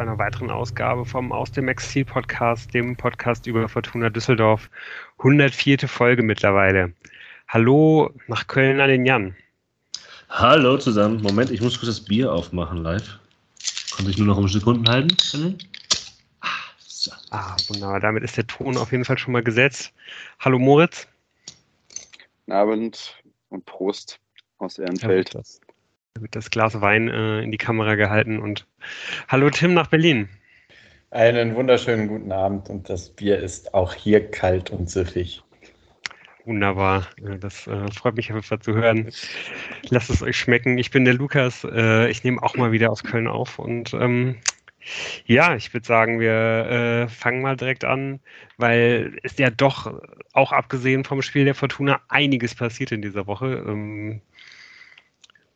zu einer weiteren Ausgabe vom Aus dem Exil Podcast, dem Podcast über Fortuna Düsseldorf. 104. Folge mittlerweile. Hallo nach Köln an den Jan. Hallo zusammen. Moment, ich muss kurz das Bier aufmachen live. Konnte ich nur noch um Sekunden halten? Ah, so. ah, wunderbar. Damit ist der Ton auf jeden Fall schon mal gesetzt. Hallo Moritz. Guten Abend und Prost aus Ehrenfeld. Ja, wird das Glas Wein äh, in die Kamera gehalten und hallo Tim nach Berlin. Einen wunderschönen guten Abend und das Bier ist auch hier kalt und süffig. Wunderbar, das äh, freut mich einfach zu hören. Lasst es euch schmecken. Ich bin der Lukas. Äh, ich nehme auch mal wieder aus Köln auf und ähm, ja, ich würde sagen, wir äh, fangen mal direkt an, weil es ja doch auch abgesehen vom Spiel der Fortuna einiges passiert in dieser Woche. Ähm,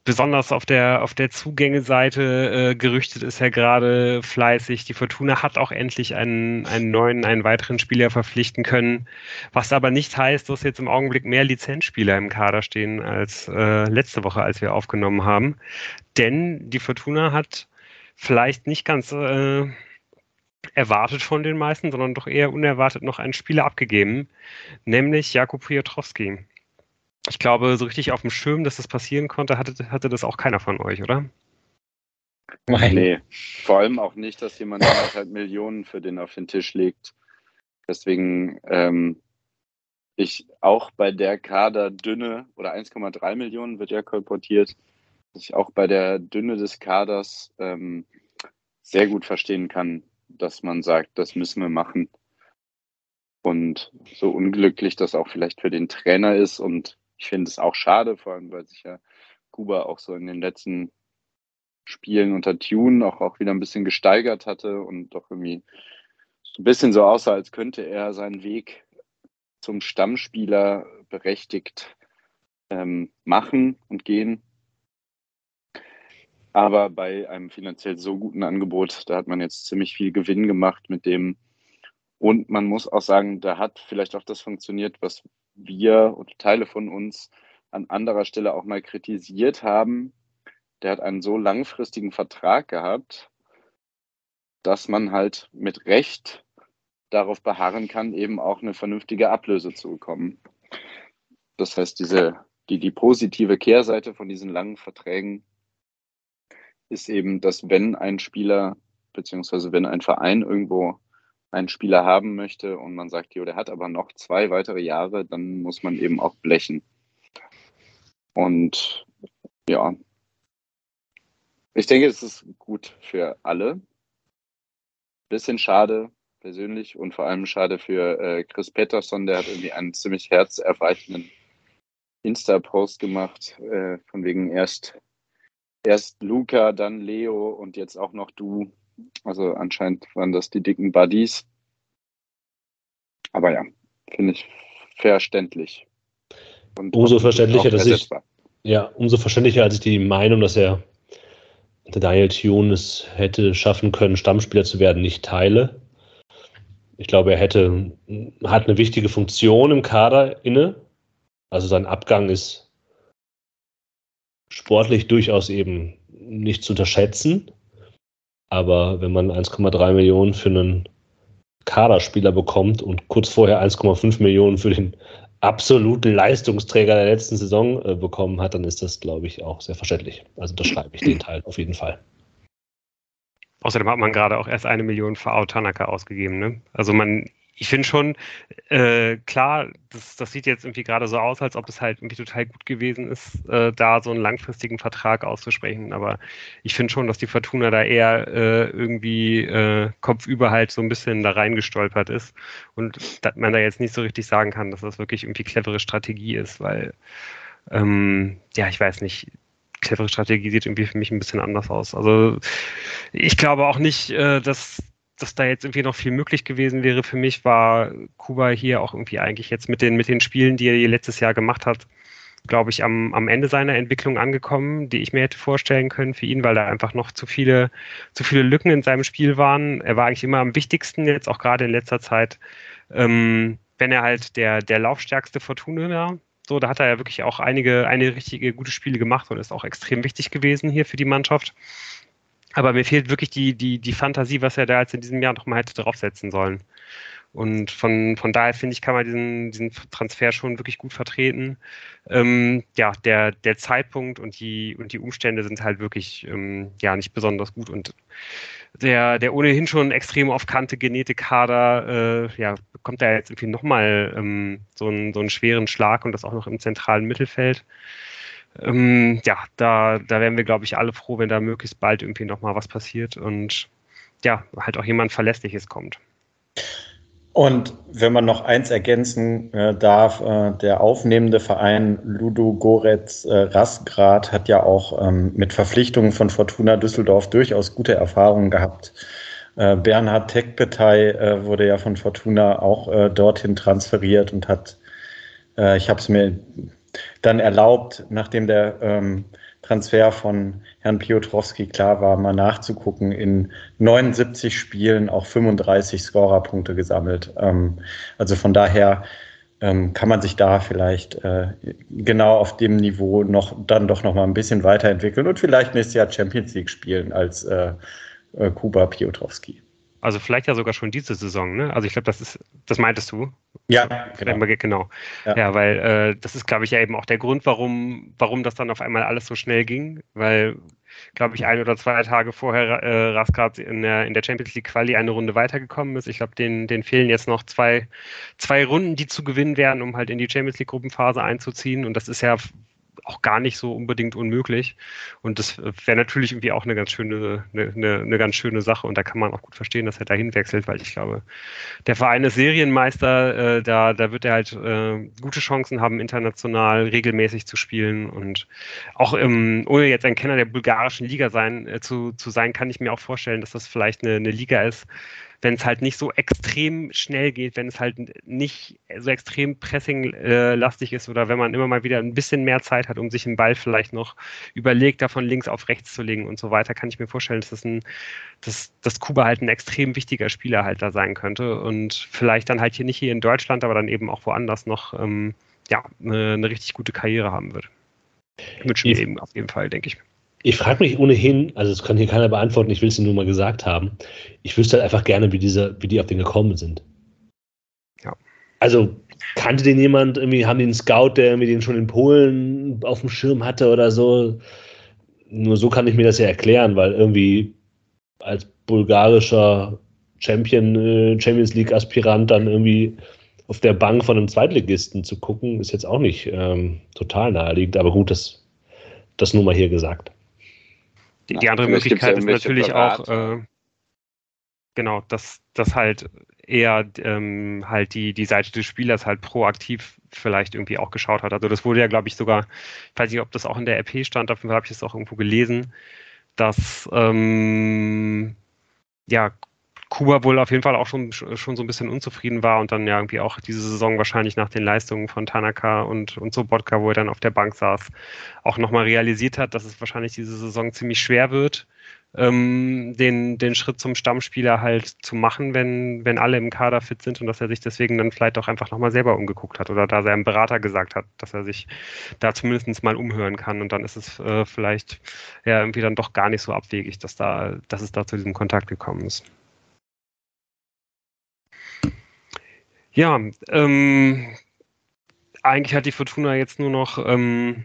besonders auf der, auf der Zugängeseite äh, gerüchtet ist ja gerade fleißig. Die Fortuna hat auch endlich einen, einen neuen, einen weiteren Spieler verpflichten können, was aber nicht heißt, dass jetzt im Augenblick mehr Lizenzspieler im Kader stehen als äh, letzte Woche, als wir aufgenommen haben. Denn die Fortuna hat vielleicht nicht ganz äh, erwartet von den meisten, sondern doch eher unerwartet noch einen Spieler abgegeben, nämlich Jakub Piotrowski ich glaube, so richtig auf dem Schirm, dass das passieren konnte, hatte, hatte das auch keiner von euch, oder? Nein. Nee, vor allem auch nicht, dass jemand anderthalb Millionen für den auf den Tisch legt. Deswegen ähm, ich auch bei der Kaderdünne oder 1,3 Millionen wird ja kolportiert, dass ich auch bei der Dünne des Kaders ähm, sehr gut verstehen kann, dass man sagt, das müssen wir machen. Und so unglücklich das auch vielleicht für den Trainer ist und ich finde es auch schade, vor allem, weil sich ja Kuba auch so in den letzten Spielen unter Tune auch, auch wieder ein bisschen gesteigert hatte und doch irgendwie so ein bisschen so aussah, als könnte er seinen Weg zum Stammspieler berechtigt ähm, machen und gehen. Aber bei einem finanziell so guten Angebot, da hat man jetzt ziemlich viel Gewinn gemacht mit dem. Und man muss auch sagen, da hat vielleicht auch das funktioniert, was wir und Teile von uns an anderer Stelle auch mal kritisiert haben, der hat einen so langfristigen Vertrag gehabt, dass man halt mit Recht darauf beharren kann, eben auch eine vernünftige Ablöse zu bekommen. Das heißt, diese, die, die positive Kehrseite von diesen langen Verträgen ist eben, dass wenn ein Spieler beziehungsweise wenn ein Verein irgendwo einen Spieler haben möchte und man sagt, jo, der hat aber noch zwei weitere Jahre, dann muss man eben auch blechen. Und ja, ich denke, es ist gut für alle. Bisschen schade persönlich und vor allem schade für äh, Chris Pettersson, der hat irgendwie einen ziemlich herzerweichenden Insta-Post gemacht, äh, von wegen erst, erst Luca, dann Leo und jetzt auch noch du. Also anscheinend waren das die dicken Buddies. Aber ja, finde ich verständlich. Und umso verständlicher, dass ich, ja, umso verständlicher, als ich die Meinung, dass er der Daniel Thune es hätte schaffen können, Stammspieler zu werden, nicht teile. Ich glaube, er hätte, hat eine wichtige Funktion im Kader inne. Also sein Abgang ist sportlich durchaus eben nicht zu unterschätzen. Aber wenn man 1,3 Millionen für einen Kaderspieler bekommt und kurz vorher 1,5 Millionen für den absoluten Leistungsträger der letzten Saison äh, bekommen hat, dann ist das, glaube ich, auch sehr verständlich. Also das schreibe ich den Teil auf jeden Fall. Außerdem hat man gerade auch erst eine Million für Ao Tanaka ausgegeben. Ne? Also man ich finde schon, äh, klar, das, das sieht jetzt irgendwie gerade so aus, als ob es halt irgendwie total gut gewesen ist, äh, da so einen langfristigen Vertrag auszusprechen. Aber ich finde schon, dass die Fortuna da eher äh, irgendwie äh, kopfüber halt so ein bisschen da reingestolpert ist und dass man da jetzt nicht so richtig sagen kann, dass das wirklich irgendwie clevere Strategie ist, weil, ähm, ja, ich weiß nicht, clevere Strategie sieht irgendwie für mich ein bisschen anders aus. Also ich glaube auch nicht, äh, dass dass da jetzt irgendwie noch viel möglich gewesen wäre für mich, war Kuba hier auch irgendwie eigentlich jetzt mit den, mit den Spielen, die er letztes Jahr gemacht hat, glaube ich, am, am Ende seiner Entwicklung angekommen, die ich mir hätte vorstellen können für ihn, weil da einfach noch zu viele, zu viele Lücken in seinem Spiel waren. Er war eigentlich immer am wichtigsten, jetzt auch gerade in letzter Zeit, ähm, wenn er halt der, der laufstärkste Fortuna war. So, da hat er ja wirklich auch einige, einige richtige gute Spiele gemacht und ist auch extrem wichtig gewesen hier für die Mannschaft. Aber mir fehlt wirklich die, die, die Fantasie, was er da jetzt in diesem Jahr noch mal hätte draufsetzen sollen. Und von, von daher finde ich, kann man diesen, diesen Transfer schon wirklich gut vertreten. Ähm, ja, der, der Zeitpunkt und die, und die Umstände sind halt wirklich ähm, ja nicht besonders gut. Und der, der ohnehin schon extrem auf Kante genähte Kader, äh, ja, bekommt da jetzt irgendwie nochmal ähm, so, einen, so einen schweren Schlag und das auch noch im zentralen Mittelfeld. Ähm, ja, da, da wären wir, glaube ich, alle froh, wenn da möglichst bald irgendwie nochmal was passiert und ja, halt auch jemand Verlässliches kommt. Und wenn man noch eins ergänzen äh, darf, äh, der aufnehmende Verein Ludo Goretz äh, Rasgrad hat ja auch ähm, mit Verpflichtungen von Fortuna Düsseldorf durchaus gute Erfahrungen gehabt. Äh, Bernhard Tekpetay äh, wurde ja von Fortuna auch äh, dorthin transferiert und hat, ich habe es mir dann erlaubt, nachdem der ähm, Transfer von Herrn Piotrowski klar war, mal nachzugucken, in 79 Spielen auch 35 Scorerpunkte gesammelt. Ähm, also von daher ähm, kann man sich da vielleicht äh, genau auf dem Niveau noch dann doch noch mal ein bisschen weiterentwickeln und vielleicht nächstes Jahr Champions League spielen als äh, äh, Kuba Piotrowski. Also vielleicht ja sogar schon diese Saison, ne? Also ich glaube, das ist, das meintest du. Ja, genau. genau. Ja. ja weil äh, das ist, glaube ich, ja eben auch der Grund, warum, warum das dann auf einmal alles so schnell ging, weil, glaube ich, ein oder zwei Tage vorher äh, Raskat in der, in der Champions League Quali eine Runde weitergekommen ist. Ich glaube, denen, denen fehlen jetzt noch zwei, zwei Runden, die zu gewinnen werden, um halt in die Champions League Gruppenphase einzuziehen. Und das ist ja auch gar nicht so unbedingt unmöglich. Und das wäre natürlich irgendwie auch eine ganz schöne, eine, eine, eine, ganz schöne Sache. Und da kann man auch gut verstehen, dass er dahin wechselt, weil ich glaube, der Verein ist Serienmeister, äh, da, da wird er halt äh, gute Chancen haben, international regelmäßig zu spielen. Und auch im, ohne jetzt ein Kenner der bulgarischen Liga sein, äh, zu, zu sein, kann ich mir auch vorstellen, dass das vielleicht eine, eine Liga ist, wenn es halt nicht so extrem schnell geht, wenn es halt nicht so extrem pressinglastig ist oder wenn man immer mal wieder ein bisschen mehr Zeit hat, um sich den Ball vielleicht noch überlegt, davon links auf rechts zu legen und so weiter, kann ich mir vorstellen, dass, das ein, dass, dass Kuba halt ein extrem wichtiger Spieler halt da sein könnte und vielleicht dann halt hier nicht hier in Deutschland, aber dann eben auch woanders noch ähm, ja, eine, eine richtig gute Karriere haben wird. Wünschen wir eben auf jeden Fall, denke ich. Ich frage mich ohnehin, also das kann hier keiner beantworten, ich will es nur mal gesagt haben. Ich wüsste halt einfach gerne, wie, diese, wie die auf den gekommen sind. Ja. Also kannte den jemand, irgendwie haben die einen Scout, der irgendwie den schon in Polen auf dem Schirm hatte oder so. Nur so kann ich mir das ja erklären, weil irgendwie als bulgarischer Champion, äh, Champions League Aspirant dann irgendwie auf der Bank von einem Zweitligisten zu gucken, ist jetzt auch nicht ähm, total naheliegend. Aber gut, das, das nur mal hier gesagt. Die, die andere Möglichkeit ist natürlich auch, äh, genau, dass das halt eher ähm, halt die, die Seite des Spielers halt proaktiv vielleicht irgendwie auch geschaut hat. Also das wurde ja, glaube ich, sogar, ich weiß nicht, ob das auch in der RP stand, Fall habe ich das auch irgendwo gelesen, dass ähm, ja Kuba wohl auf jeden Fall auch schon, schon so ein bisschen unzufrieden war und dann ja irgendwie auch diese Saison wahrscheinlich nach den Leistungen von Tanaka und, und Sobotka, wo er dann auf der Bank saß, auch nochmal realisiert hat, dass es wahrscheinlich diese Saison ziemlich schwer wird, ähm, den, den Schritt zum Stammspieler halt zu machen, wenn, wenn alle im Kader fit sind und dass er sich deswegen dann vielleicht auch einfach nochmal selber umgeguckt hat oder da seinem Berater gesagt hat, dass er sich da zumindest mal umhören kann und dann ist es äh, vielleicht ja irgendwie dann doch gar nicht so abwegig, dass da, dass es da zu diesem Kontakt gekommen ist. Ja, ähm, eigentlich hat die Fortuna jetzt nur noch ähm,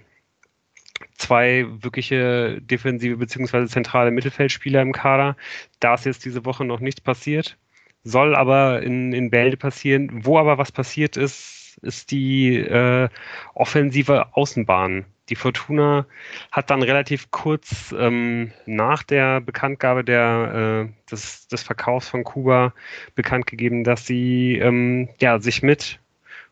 zwei wirkliche defensive bzw. zentrale Mittelfeldspieler im Kader. Da ist jetzt diese Woche noch nichts passiert, soll aber in, in Bälde passieren. Wo aber was passiert ist, ist die äh, offensive Außenbahn die Fortuna hat dann relativ kurz ähm, nach der Bekanntgabe der, äh, des, des Verkaufs von Kuba bekannt gegeben, dass sie ähm, ja, sich mit,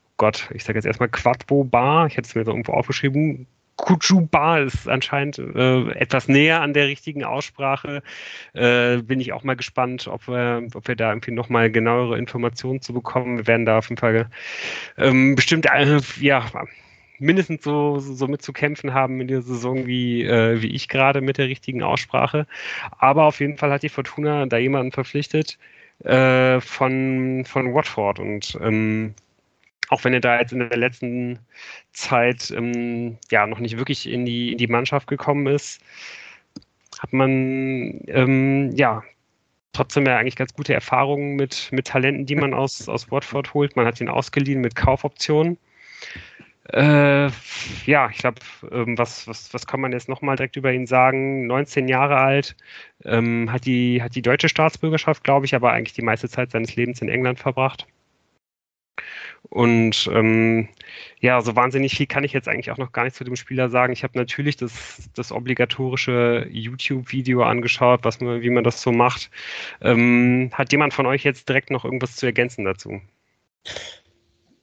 oh Gott, ich sage jetzt erstmal Quadbo Bar, ich hätte es mir so irgendwo aufgeschrieben, Kujuba ist anscheinend äh, etwas näher an der richtigen Aussprache. Äh, bin ich auch mal gespannt, ob wir, ob wir da irgendwie nochmal genauere Informationen zu bekommen. Wir werden da auf jeden Fall ähm, bestimmt äh, ja, mindestens so, so mit zu kämpfen haben in der Saison wie, äh, wie ich gerade mit der richtigen Aussprache. Aber auf jeden Fall hat die Fortuna da jemanden verpflichtet äh, von, von Watford und ähm, auch wenn er da jetzt in der letzten Zeit ähm, ja noch nicht wirklich in die, in die Mannschaft gekommen ist, hat man ähm, ja trotzdem ja eigentlich ganz gute Erfahrungen mit, mit Talenten, die man aus, aus Watford holt. Man hat ihn ausgeliehen mit Kaufoptionen. Äh, ja, ich glaube, ähm, was, was, was kann man jetzt nochmal direkt über ihn sagen? 19 Jahre alt, ähm, hat, die, hat die deutsche Staatsbürgerschaft, glaube ich, aber eigentlich die meiste Zeit seines Lebens in England verbracht. Und ähm, ja, so wahnsinnig viel kann ich jetzt eigentlich auch noch gar nicht zu dem Spieler sagen. Ich habe natürlich das, das obligatorische YouTube-Video angeschaut, was man, wie man das so macht. Ähm, hat jemand von euch jetzt direkt noch irgendwas zu ergänzen dazu?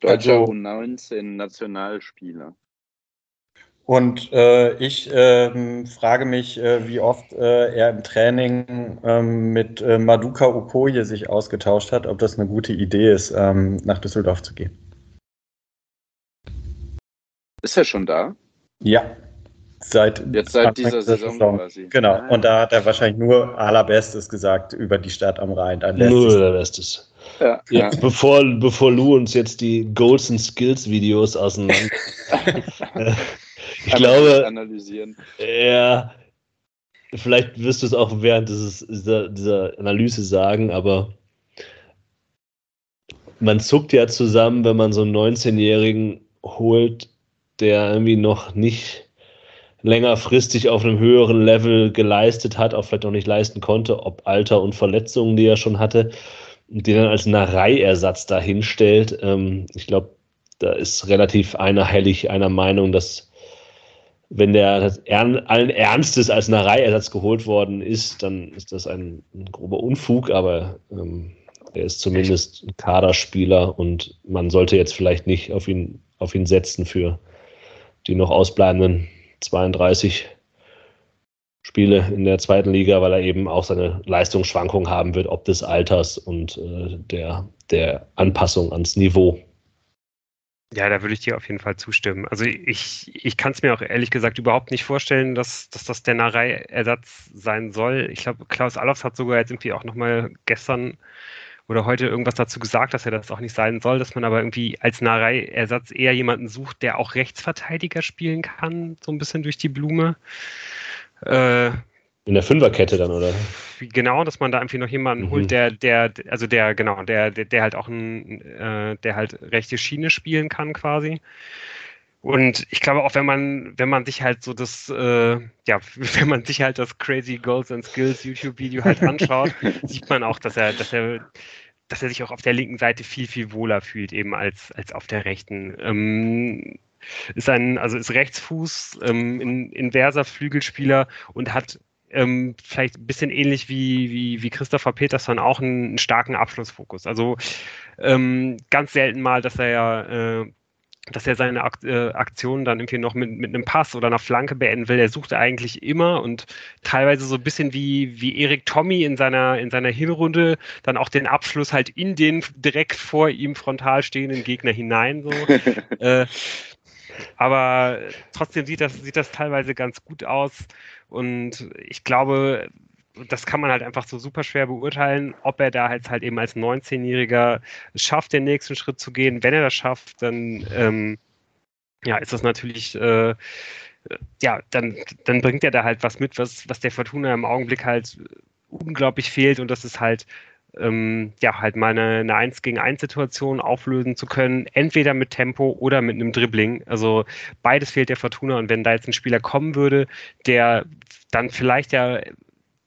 Deutscher also, U19 Nationalspieler. Und äh, ich äh, frage mich, äh, wie oft äh, er im Training ähm, mit äh, Maduka Okoye sich ausgetauscht hat, ob das eine gute Idee ist, ähm, nach Düsseldorf zu gehen. Ist er schon da? Ja. Seit Jetzt seit dieser Saison, Saison, quasi. Genau. Ah. Und da hat er wahrscheinlich nur allerbestes gesagt über die Stadt am Rhein. Nur allerbestes. Ja, ja. Bevor, bevor Lou uns jetzt die Goals and Skills Videos auseinander. ich glaube. Analysieren. Ja. Vielleicht wirst du es auch während dieses, dieser, dieser Analyse sagen, aber man zuckt ja zusammen, wenn man so einen 19-Jährigen holt, der irgendwie noch nicht längerfristig auf einem höheren Level geleistet hat, auch vielleicht noch nicht leisten konnte, ob Alter und Verletzungen, die er schon hatte den dann als Nareiersatz dahinstellt. Ähm, ich glaube, da ist relativ einhellig einer Meinung, dass wenn der allen Ernstes als Nareiersatz geholt worden ist, dann ist das ein, ein grober Unfug, aber ähm, er ist zumindest ein Kaderspieler und man sollte jetzt vielleicht nicht auf ihn, auf ihn setzen für die noch ausbleibenden 32 Spiele in der zweiten Liga, weil er eben auch seine Leistungsschwankungen haben wird, ob des Alters und äh, der, der Anpassung ans Niveau. Ja, da würde ich dir auf jeden Fall zustimmen. Also ich, ich kann es mir auch ehrlich gesagt überhaupt nicht vorstellen, dass, dass das der Narei-Ersatz sein soll. Ich glaube, Klaus Allofs hat sogar jetzt irgendwie auch nochmal gestern oder heute irgendwas dazu gesagt, dass er das auch nicht sein soll, dass man aber irgendwie als Narei-Ersatz eher jemanden sucht, der auch Rechtsverteidiger spielen kann, so ein bisschen durch die Blume. Äh, in der Fünferkette dann, oder? Genau, dass man da irgendwie noch jemanden mhm. holt, der, der, also der, genau, der, der, der halt auch ein, äh, der halt rechte Schiene spielen kann quasi. Und ich glaube auch, wenn man, wenn man sich halt so das, äh, ja, wenn man sich halt das Crazy Goals and Skills YouTube-Video halt anschaut, sieht man auch, dass er, dass er, dass er sich auch auf der linken Seite viel, viel wohler fühlt, eben als, als auf der rechten. Ähm, ist ein, also ist Rechtsfuß, ähm, in, inverser Flügelspieler und hat ähm, vielleicht ein bisschen ähnlich wie, wie, wie Christopher Peterson auch einen, einen starken Abschlussfokus. Also ähm, ganz selten mal, dass er ja äh, dass er seine äh, Aktion dann irgendwie noch mit, mit einem Pass oder einer Flanke beenden will. Er sucht eigentlich immer und teilweise so ein bisschen wie, wie Erik Tommy in seiner, in seiner Hinrunde dann auch den Abschluss halt in den direkt vor ihm frontal stehenden Gegner hinein. So. äh, aber trotzdem sieht das, sieht das teilweise ganz gut aus. Und ich glaube, das kann man halt einfach so super schwer beurteilen, ob er da halt, halt eben als 19-Jähriger schafft, den nächsten Schritt zu gehen. Wenn er das schafft, dann ähm, ja, ist das natürlich, äh, ja, dann, dann bringt er da halt was mit, was, was der Fortuna im Augenblick halt unglaublich fehlt und das ist halt ähm, ja, halt mal eine, eine 1 gegen 1 Situation auflösen zu können, entweder mit Tempo oder mit einem Dribbling. Also beides fehlt der Fortuna und wenn da jetzt ein Spieler kommen würde, der dann vielleicht ja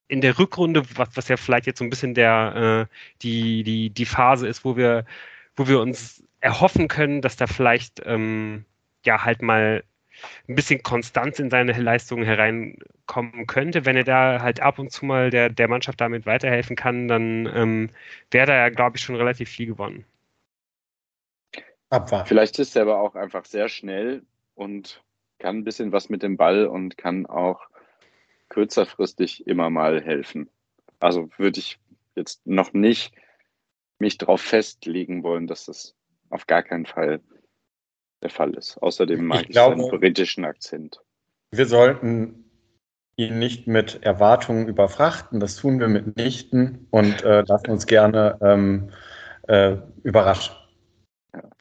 in der Rückrunde, was, was ja vielleicht jetzt so ein bisschen der, äh, die, die, die Phase ist, wo wir, wo wir uns erhoffen können, dass da vielleicht ähm, ja halt mal ein bisschen Konstanz in seine Leistungen hereinkommen könnte. Wenn er da halt ab und zu mal der, der Mannschaft damit weiterhelfen kann, dann ähm, wäre da ja, glaube ich, schon relativ viel gewonnen. Abwarten. Vielleicht ist er aber auch einfach sehr schnell und kann ein bisschen was mit dem Ball und kann auch kürzerfristig immer mal helfen. Also würde ich jetzt noch nicht mich darauf festlegen wollen, dass das auf gar keinen Fall der Fall ist. Außerdem mag ich, ich glaube, seinen britischen Akzent. Wir sollten ihn nicht mit Erwartungen überfrachten. Das tun wir mitnichten und äh, lassen uns gerne ähm, äh, überraschen.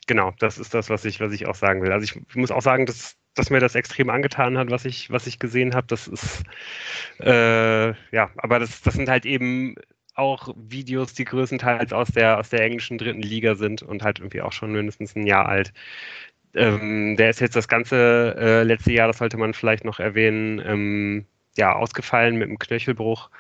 Genau, das ist das, was ich, was ich auch sagen will. Also ich muss auch sagen, dass dass mir das extrem angetan hat, was ich, was ich gesehen habe. Das ist äh, ja, aber das, das sind halt eben auch Videos, die größtenteils aus der, aus der englischen dritten Liga sind und halt irgendwie auch schon mindestens ein Jahr alt. Ähm, der ist jetzt das ganze äh, letzte Jahr, das sollte man vielleicht noch erwähnen, ähm, ja, ausgefallen mit einem Knöchelbruch.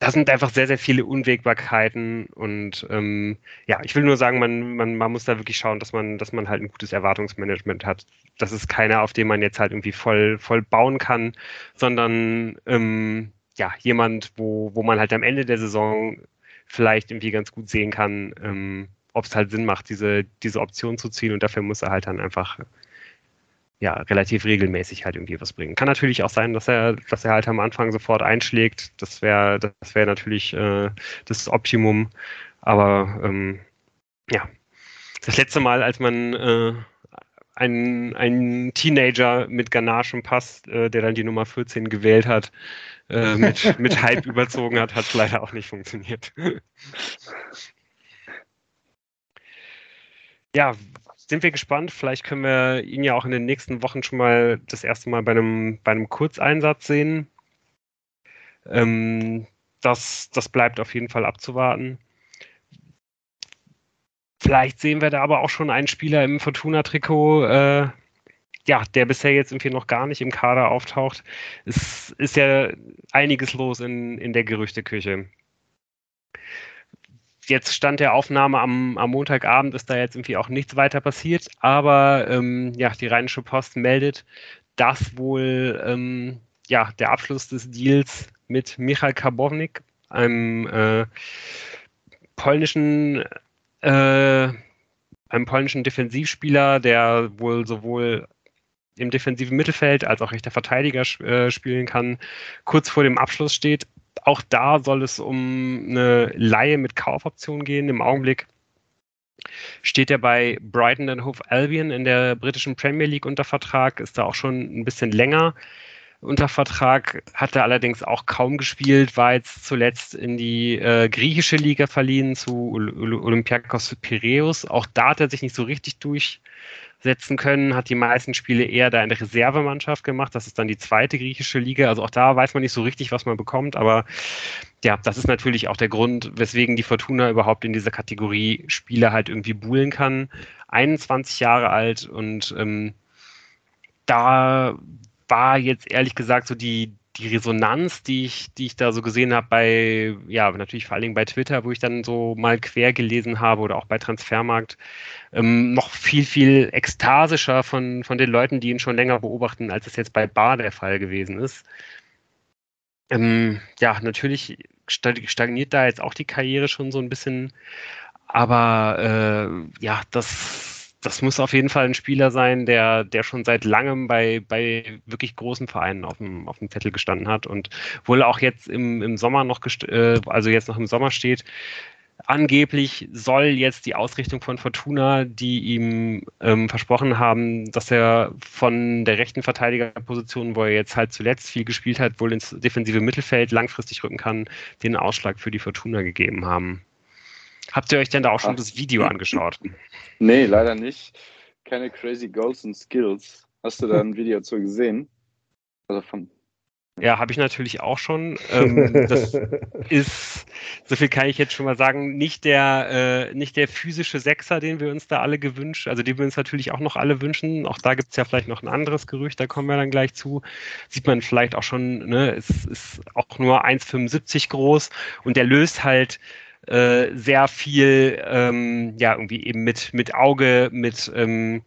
Da sind einfach sehr, sehr viele Unwägbarkeiten und ähm, ja, ich will nur sagen, man, man, man muss da wirklich schauen, dass man, dass man halt ein gutes Erwartungsmanagement hat. Das ist keiner, auf den man jetzt halt irgendwie voll, voll bauen kann, sondern ähm, ja, jemand, wo, wo man halt am Ende der Saison vielleicht irgendwie ganz gut sehen kann, ähm, ob es halt Sinn macht, diese, diese Option zu ziehen und dafür muss er halt dann einfach ja, relativ regelmäßig halt irgendwie was bringen. Kann natürlich auch sein, dass er, dass er halt am Anfang sofort einschlägt. Das wäre, das wäre natürlich äh, das Optimum. Aber ähm, ja, das letzte Mal, als man äh, einen, einen Teenager mit Ganache Pass, äh, der dann die Nummer 14 gewählt hat, äh, mit, mit Hype überzogen hat, hat es leider auch nicht funktioniert. Ja, sind wir gespannt. Vielleicht können wir ihn ja auch in den nächsten Wochen schon mal das erste Mal bei einem, bei einem Kurzeinsatz sehen. Ähm, das, das bleibt auf jeden Fall abzuwarten. Vielleicht sehen wir da aber auch schon einen Spieler im Fortuna-Trikot, äh, ja, der bisher jetzt irgendwie noch gar nicht im Kader auftaucht. Es ist ja einiges los in, in der Gerüchteküche jetzt stand der Aufnahme am, am Montagabend, ist da jetzt irgendwie auch nichts weiter passiert, aber ähm, ja, die Rheinische Post meldet, dass wohl ähm, ja, der Abschluss des Deals mit Michal Karbownik, einem äh, polnischen äh, einem polnischen Defensivspieler, der wohl sowohl im defensiven Mittelfeld als auch rechter Verteidiger äh, spielen kann, kurz vor dem Abschluss steht auch da soll es um eine Laie mit Kaufoption gehen. Im Augenblick steht er bei Brighton and Hove Albion in der britischen Premier League unter Vertrag, ist da auch schon ein bisschen länger unter Vertrag, hat er allerdings auch kaum gespielt, war jetzt zuletzt in die äh, griechische Liga verliehen zu Olympiakos Piraeus. Auch da hat er sich nicht so richtig durch setzen können, hat die meisten Spiele eher da in der Reservemannschaft gemacht. Das ist dann die zweite griechische Liga. Also auch da weiß man nicht so richtig, was man bekommt. Aber ja, das ist natürlich auch der Grund, weswegen die Fortuna überhaupt in dieser Kategorie Spieler halt irgendwie buhlen kann. 21 Jahre alt und ähm, da war jetzt ehrlich gesagt so die, die Resonanz, die ich, die ich da so gesehen habe bei, ja, natürlich vor allen Dingen bei Twitter, wo ich dann so mal quer gelesen habe oder auch bei Transfermarkt, ähm, noch viel, viel ekstasischer von, von den Leuten, die ihn schon länger beobachten, als es jetzt bei Bar der Fall gewesen ist. Ähm, ja, natürlich stagniert da jetzt auch die Karriere schon so ein bisschen, aber äh, ja, das das muss auf jeden Fall ein Spieler sein, der, der schon seit langem bei, bei wirklich großen Vereinen auf dem, auf dem Zettel gestanden hat und wohl auch jetzt im, im Sommer noch, äh, also jetzt noch im Sommer steht. Angeblich soll jetzt die Ausrichtung von Fortuna, die ihm ähm, versprochen haben, dass er von der rechten Verteidigerposition, wo er jetzt halt zuletzt viel gespielt hat, wohl ins defensive Mittelfeld langfristig rücken kann, den Ausschlag für die Fortuna gegeben haben. Habt ihr euch denn da auch schon Ach. das Video angeschaut? Nee, leider nicht. Keine crazy Goals and Skills. Hast du da ein Video zu gesehen? Also von. Ja, habe ich natürlich auch schon. Ähm, das ist, so viel kann ich jetzt schon mal sagen, nicht der, äh, nicht der physische Sechser, den wir uns da alle gewünscht, also den wir uns natürlich auch noch alle wünschen. Auch da gibt es ja vielleicht noch ein anderes Gerücht, da kommen wir dann gleich zu. Sieht man vielleicht auch schon, ne, es ist auch nur 1,75 groß und der löst halt äh, sehr viel, ähm, ja, irgendwie eben mit, mit Auge, mit, ähm,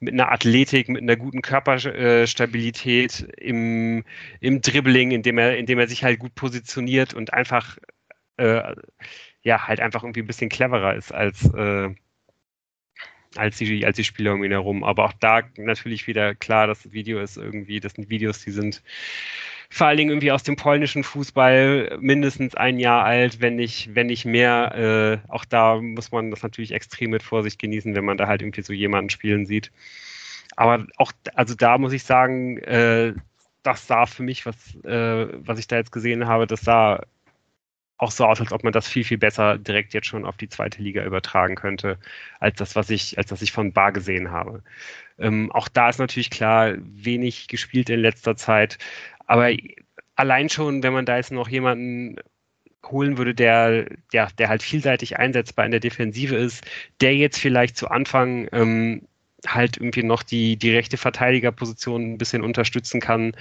mit einer Athletik, mit einer guten Körperstabilität im, im Dribbling, indem er, indem er sich halt gut positioniert und einfach, äh, ja, halt einfach irgendwie ein bisschen cleverer ist als, äh, als die, als die Spieler um ihn herum. Aber auch da natürlich wieder klar, das Video ist irgendwie, das sind Videos, die sind vor allen Dingen irgendwie aus dem polnischen Fußball mindestens ein Jahr alt, wenn nicht, wenn nicht mehr. Äh, auch da muss man das natürlich extrem mit Vorsicht genießen, wenn man da halt irgendwie so jemanden spielen sieht. Aber auch, also da muss ich sagen, äh, das sah für mich, was, äh, was ich da jetzt gesehen habe, das sah auch so aus, als ob man das viel, viel besser direkt jetzt schon auf die zweite Liga übertragen könnte, als das, was ich, als das ich von Bar gesehen habe. Ähm, auch da ist natürlich klar, wenig gespielt in letzter Zeit. Aber allein schon, wenn man da jetzt noch jemanden holen würde, der, ja, der halt vielseitig einsetzbar in der Defensive ist, der jetzt vielleicht zu Anfang ähm, halt irgendwie noch die, die rechte Verteidigerposition ein bisschen unterstützen kann,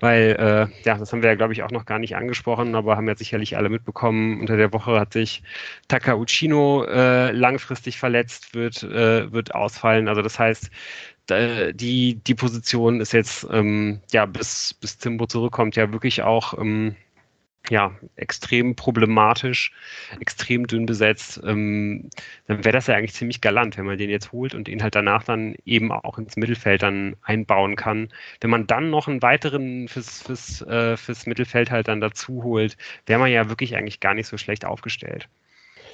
weil, äh, ja, das haben wir ja, glaube ich, auch noch gar nicht angesprochen, aber haben ja sicherlich alle mitbekommen, unter der Woche hat sich Takauchino äh, langfristig verletzt, wird, äh, wird ausfallen. Also das heißt, die, die Position ist jetzt, ähm, ja, bis, bis Timbo zurückkommt, ja wirklich auch ähm, ja, extrem problematisch, extrem dünn besetzt, ähm, dann wäre das ja eigentlich ziemlich galant, wenn man den jetzt holt und ihn halt danach dann eben auch ins Mittelfeld dann einbauen kann. Wenn man dann noch einen weiteren fürs, fürs, äh, fürs Mittelfeld halt dann dazu holt, wäre man ja wirklich eigentlich gar nicht so schlecht aufgestellt.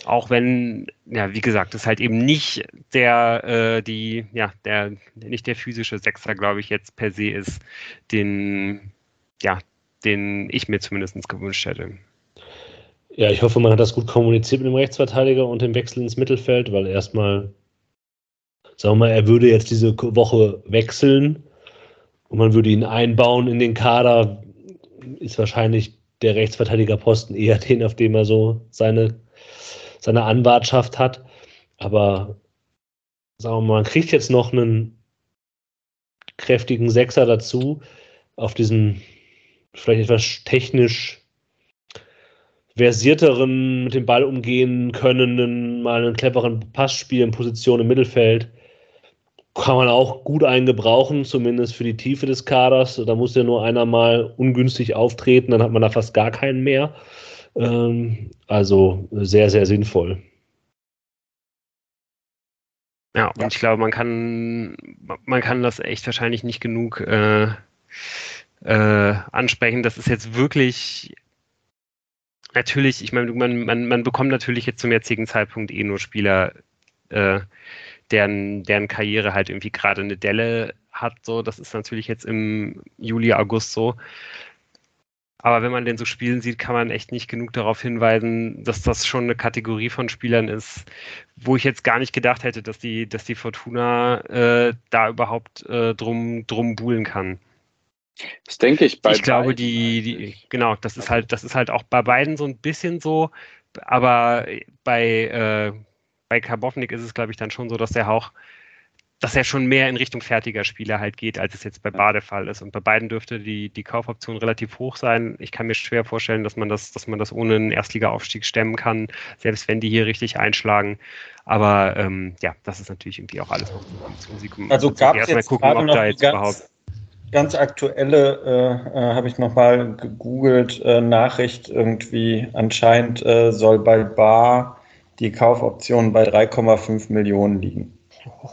Auch wenn, ja, wie gesagt, es halt eben nicht der, äh, die, ja, der, nicht der physische Sechser, glaube ich, jetzt per se ist, den, ja, den ich mir zumindest gewünscht hätte. Ja, ich hoffe, man hat das gut kommuniziert mit dem Rechtsverteidiger und dem Wechsel ins Mittelfeld, weil erstmal, sagen wir mal, er würde jetzt diese Woche wechseln und man würde ihn einbauen in den Kader, ist wahrscheinlich der Rechtsverteidigerposten eher den, auf dem er so seine, seine Anwartschaft hat. Aber sagen wir mal, man kriegt jetzt noch einen kräftigen Sechser dazu auf diesem vielleicht etwas technisch versierteren, mit dem Ball umgehen können, mal einen cleveren Pass spielen, Position im Mittelfeld. Kann man auch gut eingebrauchen, zumindest für die Tiefe des Kaders. Da muss ja nur einer mal ungünstig auftreten, dann hat man da fast gar keinen mehr. Ähm, also sehr, sehr sinnvoll. Ja, und ich glaube, man kann, man kann das echt wahrscheinlich nicht genug äh, äh, ansprechen. Das ist jetzt wirklich natürlich, ich meine, man, man, man bekommt natürlich jetzt zum jetzigen Zeitpunkt eh nur Spieler, äh, deren, deren Karriere halt irgendwie gerade eine Delle hat. So, das ist natürlich jetzt im Juli, August so. Aber wenn man den so spielen sieht, kann man echt nicht genug darauf hinweisen, dass das schon eine Kategorie von Spielern ist, wo ich jetzt gar nicht gedacht hätte, dass die, dass die Fortuna äh, da überhaupt äh, drum, drum buhlen kann. Das denke ich bei Ich glaube, die, die, genau, das ist halt, das ist halt auch bei beiden so ein bisschen so, aber bei, äh, bei Karbovnik ist es, glaube ich, dann schon so, dass er auch, dass er schon mehr in Richtung fertiger Spieler halt geht, als es jetzt bei Bade Fall ist. Und bei beiden dürfte die, die Kaufoption relativ hoch sein. Ich kann mir schwer vorstellen, dass man das, dass man das ohne einen Erstliga-Aufstieg stemmen kann, selbst wenn die hier richtig einschlagen. Aber ähm, ja, das ist natürlich irgendwie auch alles noch Musik. Also gab es jetzt gucken, ob da jetzt überhaupt ganz aktuelle, äh, äh, habe ich nochmal gegoogelt, äh, Nachricht irgendwie, anscheinend äh, soll bei Bar die Kaufoption bei 3,5 Millionen liegen.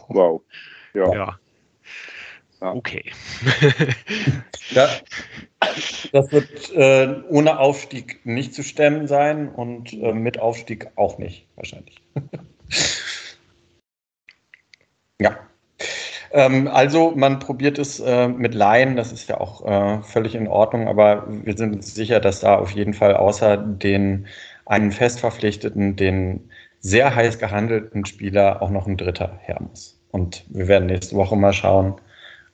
Wow. Ja. ja. Okay. ja, das wird äh, ohne Aufstieg nicht zu stemmen sein und äh, mit Aufstieg auch nicht, wahrscheinlich. ja. Ähm, also man probiert es äh, mit Laien, das ist ja auch äh, völlig in Ordnung, aber wir sind uns sicher, dass da auf jeden Fall außer den einen festverpflichteten, den sehr heiß gehandelten Spieler auch noch ein Dritter her muss. Und wir werden nächste Woche mal schauen,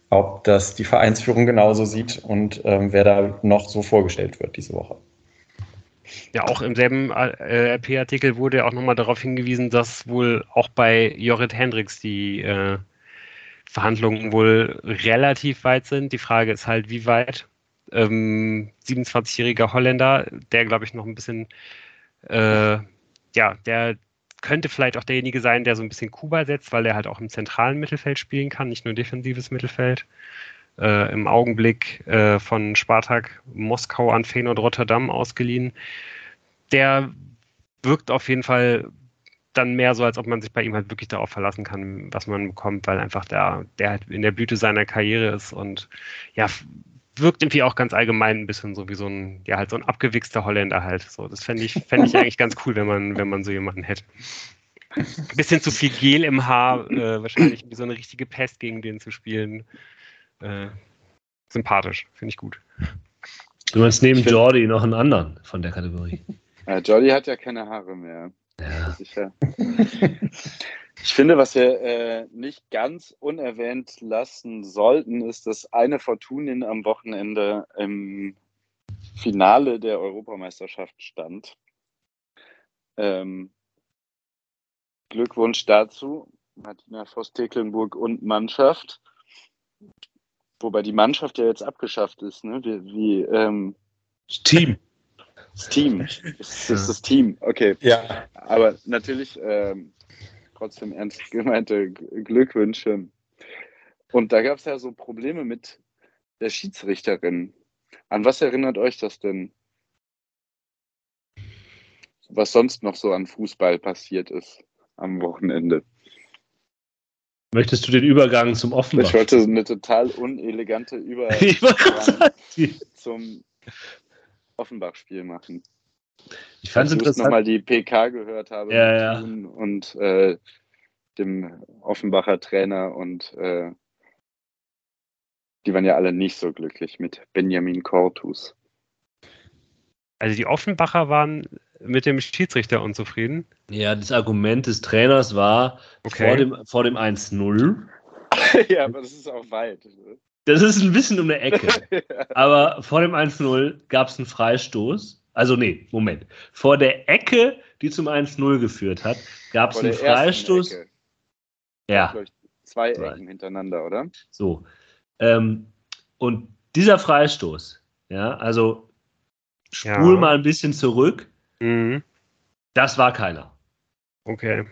ob das die Vereinsführung genauso sieht und ähm, wer da noch so vorgestellt wird diese Woche. Ja, auch im selben äh, RP-Artikel wurde auch nochmal darauf hingewiesen, dass wohl auch bei Jorrit Hendricks die äh, Verhandlungen wohl relativ weit sind. Die Frage ist halt, wie weit. Ähm, 27-jähriger Holländer, der glaube ich noch ein bisschen, äh, ja, der könnte vielleicht auch derjenige sein, der so ein bisschen Kuba setzt, weil er halt auch im zentralen Mittelfeld spielen kann, nicht nur defensives Mittelfeld. Äh, Im Augenblick äh, von Spartak Moskau an Feyenoord Rotterdam ausgeliehen. Der wirkt auf jeden Fall dann mehr so, als ob man sich bei ihm halt wirklich darauf verlassen kann, was man bekommt, weil einfach der, der halt in der Blüte seiner Karriere ist und ja, wirkt irgendwie auch ganz allgemein ein bisschen so wie so ein, ja, halt so ein abgewichster Holländer halt. So, das fände ich, fände ich eigentlich ganz cool, wenn man, wenn man so jemanden hätte. Ein bisschen zu viel Gel im Haar, äh, wahrscheinlich wie so eine richtige Pest gegen den zu spielen. Äh, sympathisch, finde ich gut. Du meinst neben Jordi noch einen anderen von der Kategorie. Ja, Jolly hat ja keine Haare mehr. Ja. Sicher. Ich finde, was wir äh, nicht ganz unerwähnt lassen sollten, ist, dass eine Fortunin am Wochenende im Finale der Europameisterschaft stand. Ähm, Glückwunsch dazu, Martina Voss-Tecklenburg und Mannschaft. Wobei die Mannschaft ja jetzt abgeschafft ist, ne? Wie, wie ähm, Team. Das Team. Das ist das Team, okay. Ja. Aber natürlich ähm, trotzdem ernst gemeinte Glückwünsche. Und da gab es ja so Probleme mit der Schiedsrichterin. An was erinnert euch das denn? Was sonst noch so an Fußball passiert ist am Wochenende. Möchtest du den Übergang zum Offenbach? Ich wollte eine total unelegante Übergang zum Offenbach-Spiel machen. Ich fand es interessant. Ich nochmal die PK gehört habe ja, ja. und äh, dem Offenbacher Trainer und äh, die waren ja alle nicht so glücklich mit Benjamin Cortus. Also die Offenbacher waren mit dem Schiedsrichter unzufrieden? Ja, das Argument des Trainers war okay. vor dem, vor dem 1-0. ja, aber das ist auch weit. Das ist ein bisschen um eine Ecke. Aber vor dem 1-0 gab es einen Freistoß. Also, nee, Moment. Vor der Ecke, die zum 1-0 geführt hat, gab es einen Freistoß. Ja. Zwei Ecken hintereinander, oder? So. Ähm, und dieser Freistoß, ja, also spul ja. mal ein bisschen zurück. Mhm. Das war keiner. Okay.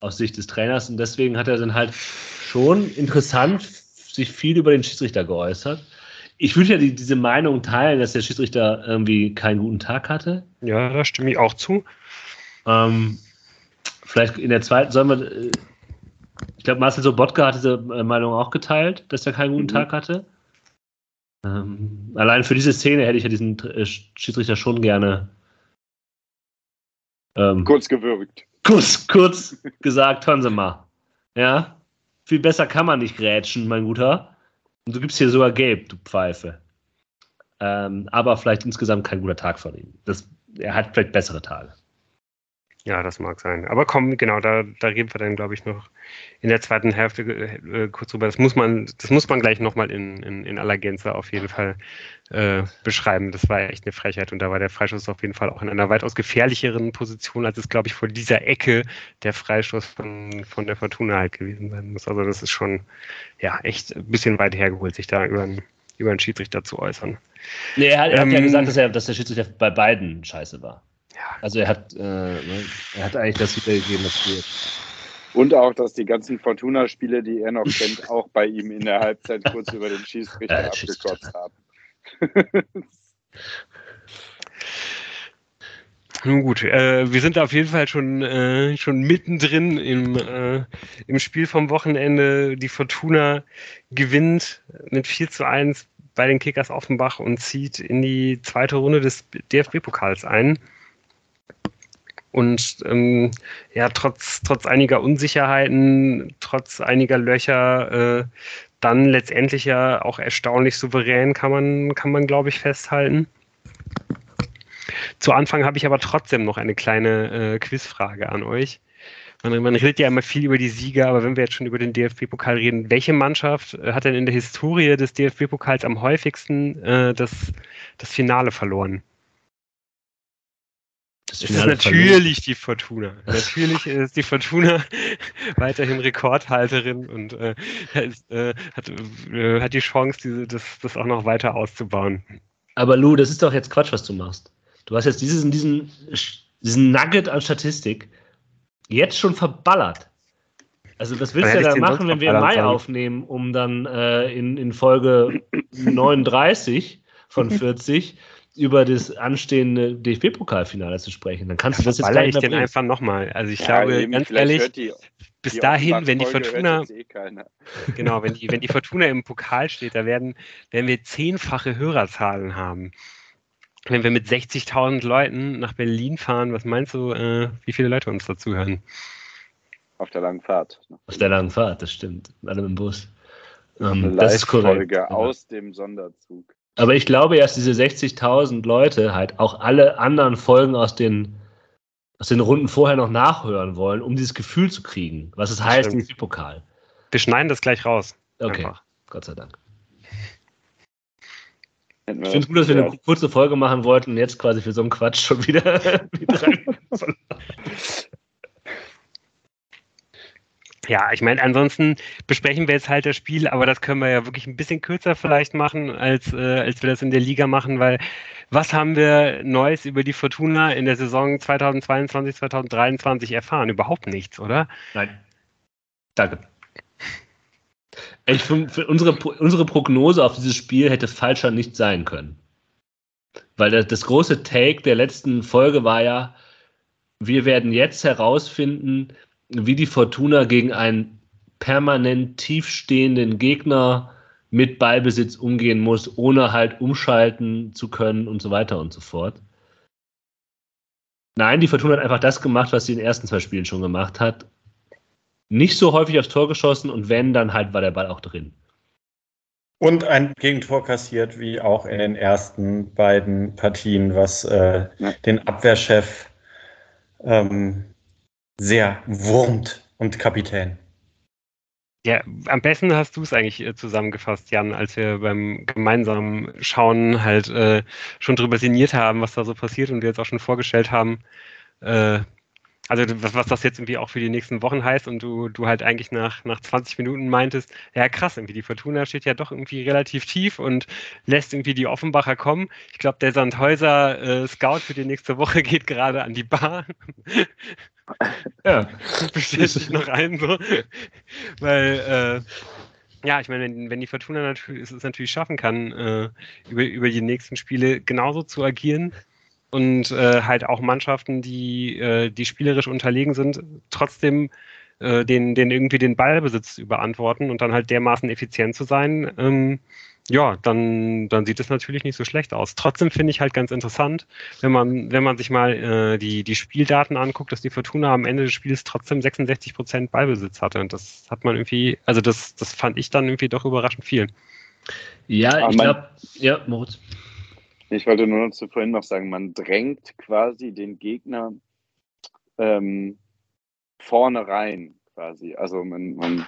Aus Sicht des Trainers. Und deswegen hat er dann halt schon interessant sich viel über den Schiedsrichter geäußert. Ich würde ja die, diese Meinung teilen, dass der Schiedsrichter irgendwie keinen guten Tag hatte. Ja, da stimme ich auch zu. Ähm, vielleicht in der zweiten, sollen wir. Äh, ich glaube, Marcel Sobotka hat diese äh, Meinung auch geteilt, dass er keinen guten mhm. Tag hatte. Ähm, allein für diese Szene hätte ich ja diesen äh, Schiedsrichter schon gerne. Ähm, kurz gewürgt. Kurz, kurz gesagt, hören Sie mal. Ja, viel besser kann man nicht grätschen, mein Guter. Und du gibst hier sogar gelb, du Pfeife. Ähm, aber vielleicht insgesamt kein guter Tag von ihm. Das, er hat vielleicht bessere Tage. Ja, das mag sein. Aber komm, genau, da, da reden wir dann, glaube ich, noch in der zweiten Hälfte äh, kurz drüber. Das muss man, das muss man gleich nochmal in, in, in aller Gänze auf jeden Fall äh, beschreiben. Das war echt eine Frechheit und da war der Freistoß auf jeden Fall auch in einer weitaus gefährlicheren Position, als es, glaube ich, vor dieser Ecke der Freistoß von, von der Fortuna halt gewesen sein muss. Also das ist schon, ja, echt ein bisschen weit hergeholt, sich da über einen, über einen Schiedsrichter zu äußern. Nee, er hat, er ähm, hat ja ähm, gesagt, dass, er, dass der Schiedsrichter bei beiden scheiße war. Also er hat, äh, ne, er hat eigentlich das wiedergegeben, was wir. Und auch, dass die ganzen Fortuna-Spiele, die er noch kennt, auch bei ihm in der Halbzeit kurz über den Schießrichter äh, abgekotzt haben. Nun gut, äh, wir sind auf jeden Fall schon, äh, schon mittendrin im, äh, im Spiel vom Wochenende. Die Fortuna gewinnt mit 4 zu 1 bei den Kickers Offenbach und zieht in die zweite Runde des DFB-Pokals ein. Und ähm, ja, trotz, trotz einiger Unsicherheiten, trotz einiger Löcher, äh, dann letztendlich ja auch erstaunlich souverän, kann man, kann man glaube ich, festhalten. Zu Anfang habe ich aber trotzdem noch eine kleine äh, Quizfrage an euch. Man, man, redet ja immer viel über die Sieger, aber wenn wir jetzt schon über den DFB-Pokal reden, welche Mannschaft äh, hat denn in der Historie des DFB-Pokals am häufigsten äh, das, das Finale verloren? Das, ist natürlich die Fortuna. Natürlich ist die Fortuna weiterhin Rekordhalterin und äh, äh, hat, äh, hat die Chance, diese, das, das auch noch weiter auszubauen. Aber Lou, das ist doch jetzt Quatsch, was du machst. Du hast jetzt diesen, diesen, diesen Nugget an Statistik jetzt schon verballert. Also was willst du ja da machen, wenn wir im Mai aufnehmen, um dann äh, in, in Folge 39 von 40 über das anstehende DFB-Pokalfinale zu sprechen. Dann kannst du das jetzt gleich ich den einfach nochmal. Also ich ja, glaube, eben, ganz ehrlich, die, bis die dahin, wenn die Fortuna, eh genau, wenn die, wenn die Fortuna im Pokal steht, da werden, werden wir zehnfache Hörerzahlen haben. Wenn wir mit 60.000 Leuten nach Berlin fahren, was meinst du, äh, wie viele Leute uns dazu hören? Auf der langen Fahrt. Auf der langen Fahrt, das stimmt. Alle im Bus. Ähm, das ist korrekt. aus dem Sonderzug. Aber ich glaube, dass diese 60.000 Leute halt auch alle anderen Folgen aus den, aus den Runden vorher noch nachhören wollen, um dieses Gefühl zu kriegen, was es heißt, Stimmt. Pokal. Wir schneiden das gleich raus. Okay, Einfach. Gott sei Dank. Ich finde es gut, dass wir ja. eine kurze Folge machen wollten und jetzt quasi für so einen Quatsch schon wieder. Ja, ich meine, ansonsten besprechen wir jetzt halt das Spiel, aber das können wir ja wirklich ein bisschen kürzer vielleicht machen, als, äh, als wir das in der Liga machen, weil was haben wir Neues über die Fortuna in der Saison 2022, 2023 erfahren? Überhaupt nichts, oder? Nein. Danke. Ich finde, für unsere, unsere Prognose auf dieses Spiel hätte falscher nicht sein können. Weil das, das große Take der letzten Folge war ja, wir werden jetzt herausfinden, wie die Fortuna gegen einen permanent tiefstehenden Gegner mit Ballbesitz umgehen muss, ohne halt umschalten zu können und so weiter und so fort. Nein, die Fortuna hat einfach das gemacht, was sie in den ersten zwei Spielen schon gemacht hat. Nicht so häufig aufs Tor geschossen und wenn, dann halt war der Ball auch drin. Und ein Gegentor kassiert, wie auch in den ersten beiden Partien, was äh, den Abwehrchef ähm, sehr wurmt und Kapitän. Ja, am besten hast du es eigentlich äh, zusammengefasst, Jan, als wir beim gemeinsamen Schauen halt äh, schon drüber sinniert haben, was da so passiert und wir jetzt auch schon vorgestellt haben, äh, also was, was das jetzt irgendwie auch für die nächsten Wochen heißt und du, du halt eigentlich nach, nach 20 Minuten meintest, ja krass, irgendwie die Fortuna steht ja doch irgendwie relativ tief und lässt irgendwie die Offenbacher kommen. Ich glaube, der Sandhäuser äh, Scout für die nächste Woche geht gerade an die Bar. Ja. bestellt sich noch ein, so. Weil, äh, ja, ich meine, wenn, wenn die Fortuna natürlich, es es natürlich schaffen kann, äh, über, über die nächsten Spiele genauso zu agieren und äh, halt auch Mannschaften, die, äh, die spielerisch unterlegen sind, trotzdem äh, den, den irgendwie den Ballbesitz überantworten und dann halt dermaßen effizient zu sein, ähm, ja, dann, dann sieht es natürlich nicht so schlecht aus. Trotzdem finde ich halt ganz interessant, wenn man, wenn man sich mal äh, die, die Spieldaten anguckt, dass die Fortuna am Ende des Spiels trotzdem 66 Prozent Ballbesitz hatte. Und das hat man irgendwie, also das, das fand ich dann irgendwie doch überraschend viel. Ja, Aber ich mein- glaube, ja, Moritz. Ich wollte nur noch zu vorhin noch sagen, man drängt quasi den Gegner ähm, vorne rein, quasi. Also man, man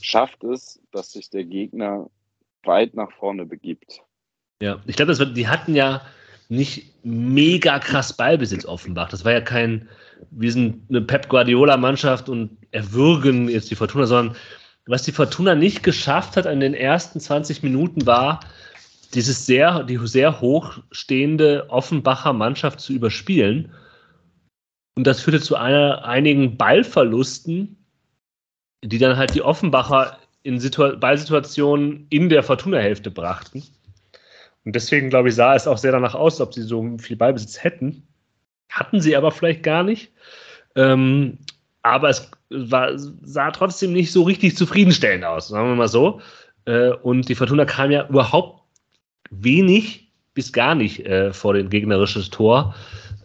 schafft es, dass sich der Gegner weit nach vorne begibt. Ja, ich glaube, die hatten ja nicht mega krass Ballbesitz Offenbach. Das war ja kein, wir sind eine Pep Guardiola-Mannschaft und erwürgen jetzt die Fortuna, sondern was die Fortuna nicht geschafft hat in den ersten 20 Minuten war, dieses sehr, die sehr hochstehende Offenbacher Mannschaft zu überspielen. Und das führte zu einer, einigen Ballverlusten, die dann halt die Offenbacher in Situa Ballsituationen in der Fortuna-Hälfte brachten. Und deswegen, glaube ich, sah es auch sehr danach aus, ob sie so viel Ballbesitz hätten. Hatten sie aber vielleicht gar nicht. Ähm, aber es war, sah trotzdem nicht so richtig zufriedenstellend aus, sagen wir mal so. Äh, und die Fortuna kam ja überhaupt wenig bis gar nicht äh, vor den gegnerisches Tor.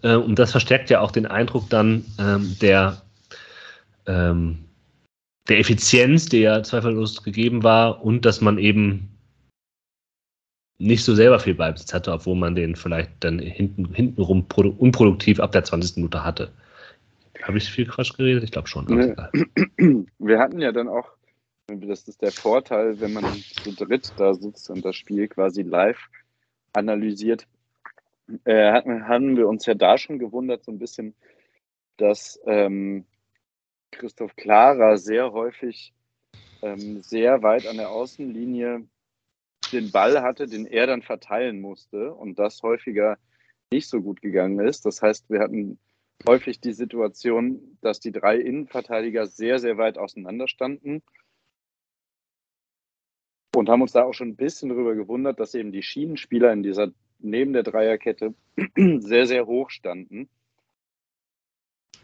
Äh, und das verstärkt ja auch den Eindruck dann ähm, der, ähm, der Effizienz, der ja zweifellos gegeben war, und dass man eben nicht so selber viel Ballbesitz hatte, obwohl man den vielleicht dann hinten, hintenrum produ- unproduktiv ab der 20. Minute hatte. Habe ich viel Quatsch geredet? Ich glaube schon. Wir hatten ja dann auch, das ist der Vorteil, wenn man zu dritt da sitzt und das Spiel quasi live analysiert, äh, hatten, haben wir uns ja da schon gewundert, so ein bisschen, dass ähm, Christoph Klara sehr häufig ähm, sehr weit an der Außenlinie den Ball hatte, den er dann verteilen musste und das häufiger nicht so gut gegangen ist. Das heißt, wir hatten häufig die Situation, dass die drei Innenverteidiger sehr, sehr weit auseinander standen und haben uns da auch schon ein bisschen darüber gewundert, dass eben die Schienenspieler in dieser neben der Dreierkette sehr, sehr hoch standen,